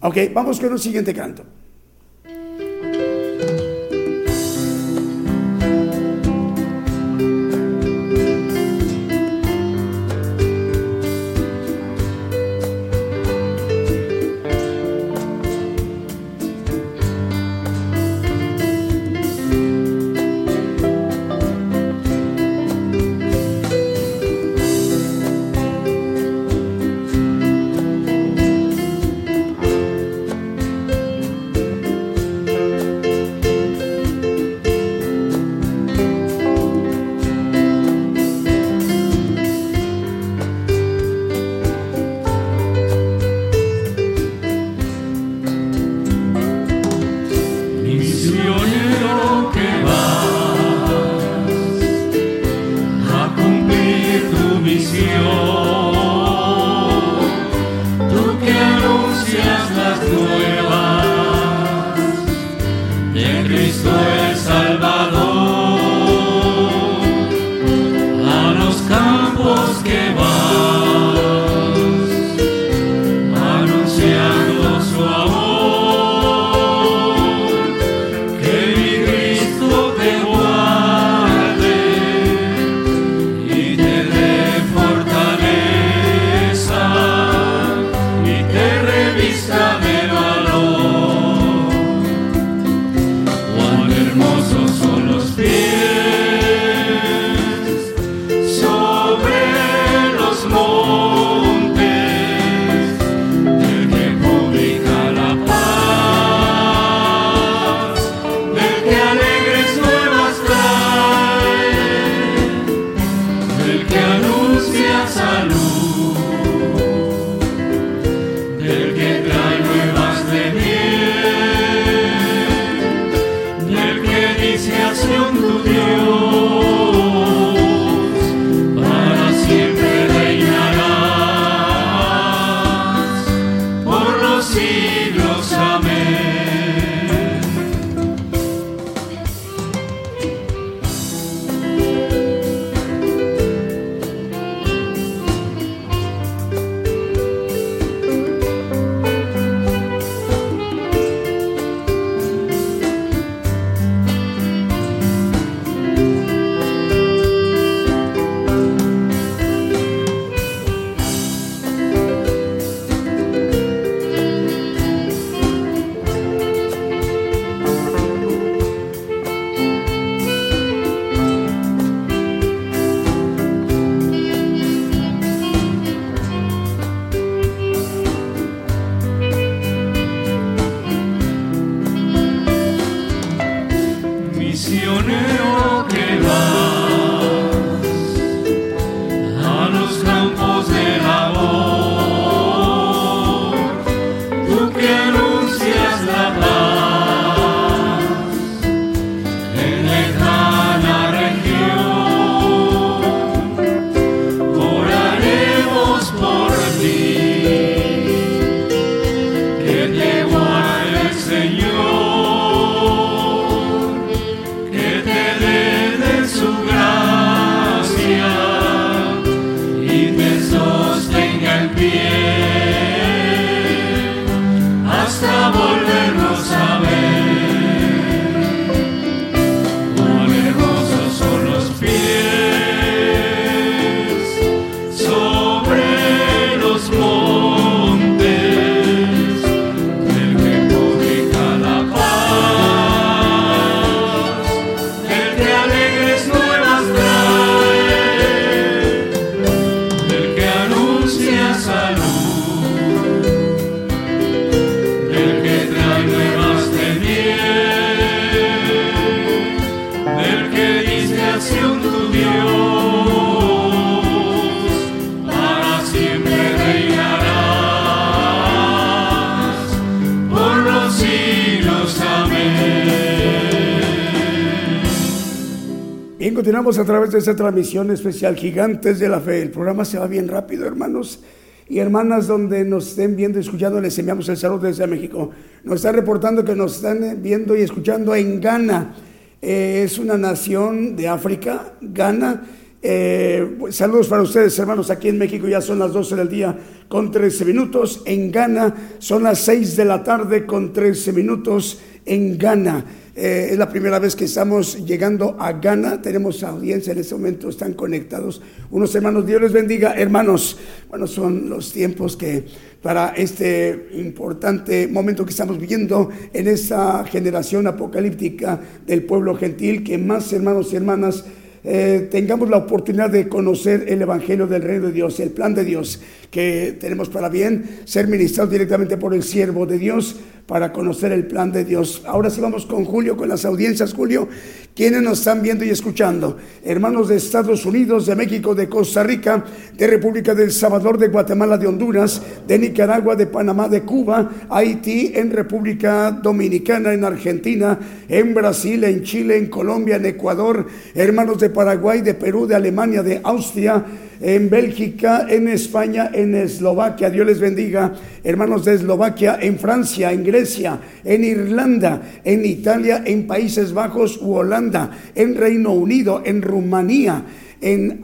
Ok, vamos con un siguiente canto. misionero que va. Continuamos a través de esta transmisión especial Gigantes de la Fe. El programa se va bien rápido, hermanos y hermanas, donde nos estén viendo y escuchando. Les enviamos el saludo desde México. Nos están reportando que nos están viendo y escuchando en Ghana. Eh, es una nación de África, Ghana. Eh, saludos para ustedes, hermanos. Aquí en México ya son las 12 del día con 13 minutos. En Ghana son las 6 de la tarde con 13 minutos en Ghana. Eh, es la primera vez que estamos llegando a Ghana. Tenemos audiencia en este momento, están conectados. Unos hermanos, Dios les bendiga. Hermanos, bueno, son los tiempos que para este importante momento que estamos viviendo en esta generación apocalíptica del pueblo gentil, que más hermanos y hermanas eh, tengamos la oportunidad de conocer el Evangelio del Reino de Dios, el plan de Dios que tenemos para bien, ser ministrados directamente por el siervo de Dios para conocer el plan de Dios. Ahora sí vamos con Julio, con las audiencias, Julio, quienes nos están viendo y escuchando. Hermanos de Estados Unidos, de México, de Costa Rica, de República del Salvador, de Guatemala, de Honduras, de Nicaragua, de Panamá, de Cuba, Haití, en República Dominicana, en Argentina, en Brasil, en Chile, en Colombia, en Ecuador, hermanos de Paraguay, de Perú, de Alemania, de Austria, en Bélgica, en España, en Eslovaquia. Dios les bendiga. Hermanos de Eslovaquia, en Francia, en Grecia, en Irlanda, en Italia, en Países Bajos u Holanda, en Reino Unido, en Rumanía. En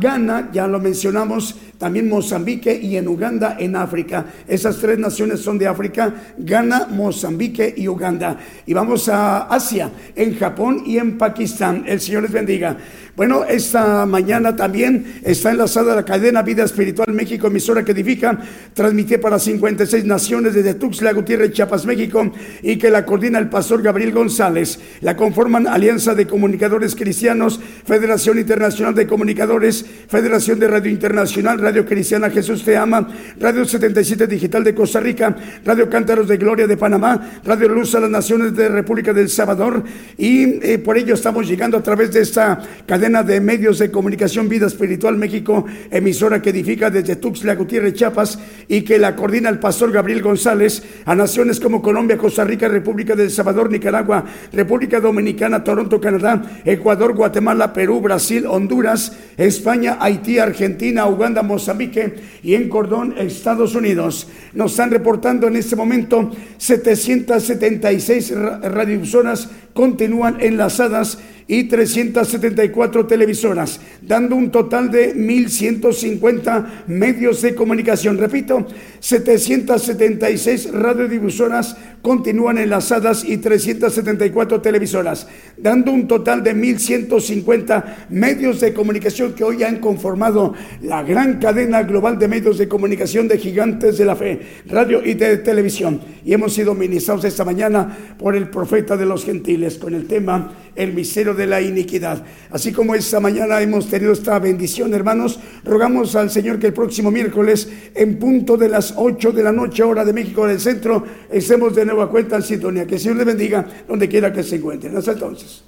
Ghana, ya lo mencionamos, también Mozambique y en Uganda, en África. Esas tres naciones son de África, Ghana, Mozambique y Uganda. Y vamos a Asia, en Japón y en Pakistán. El Señor les bendiga. Bueno, esta mañana también está enlazada la cadena Vida Espiritual México, emisora que edifica, transmitida para 56 naciones desde Tuxtla Gutiérrez, Chiapas, México, y que la coordina el pastor Gabriel González. La conforman Alianza de Comunicadores Cristianos, Federación Internacional de Comunicadores, Federación de Radio Internacional, Radio Cristiana Jesús Te Ama, Radio 77 Digital de Costa Rica, Radio Cántaros de Gloria de Panamá, Radio Luz a las Naciones de República del Salvador, y eh, por ello estamos llegando a través de esta cadena de medios de comunicación Vida Espiritual México, emisora que edifica desde Tuxtla Gutiérrez, Chiapas, y que la coordina el pastor Gabriel González a naciones como Colombia, Costa Rica, República del Salvador, Nicaragua, República Dominicana, Toronto, Canadá, Ecuador, Guatemala, Perú, Brasil, Honduras, España, Haití, Argentina, Uganda, Mozambique y en Cordón, Estados Unidos. Nos están reportando en este momento 776 ra- radiofusoras continúan enlazadas y 374 televisoras, dando un total de 1.150 medios de comunicación. Repito, 776 radiodifusoras continúan enlazadas y 374 televisoras, dando un total de 1.150 medios de comunicación que hoy han conformado la gran cadena global de medios de comunicación de gigantes de la fe, radio y de televisión. Y hemos sido ministrados esta mañana por el profeta de los gentiles con el tema el misterio de la iniquidad. Así como esta mañana hemos tenido esta bendición, hermanos, rogamos al Señor que el próximo miércoles, en punto de las 8 de la noche, hora de México del centro, estemos de nueva cuenta en sintonía. Que el Señor les bendiga donde quiera que se encuentren. Hasta entonces.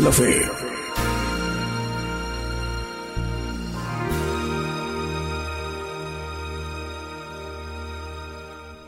De la fe.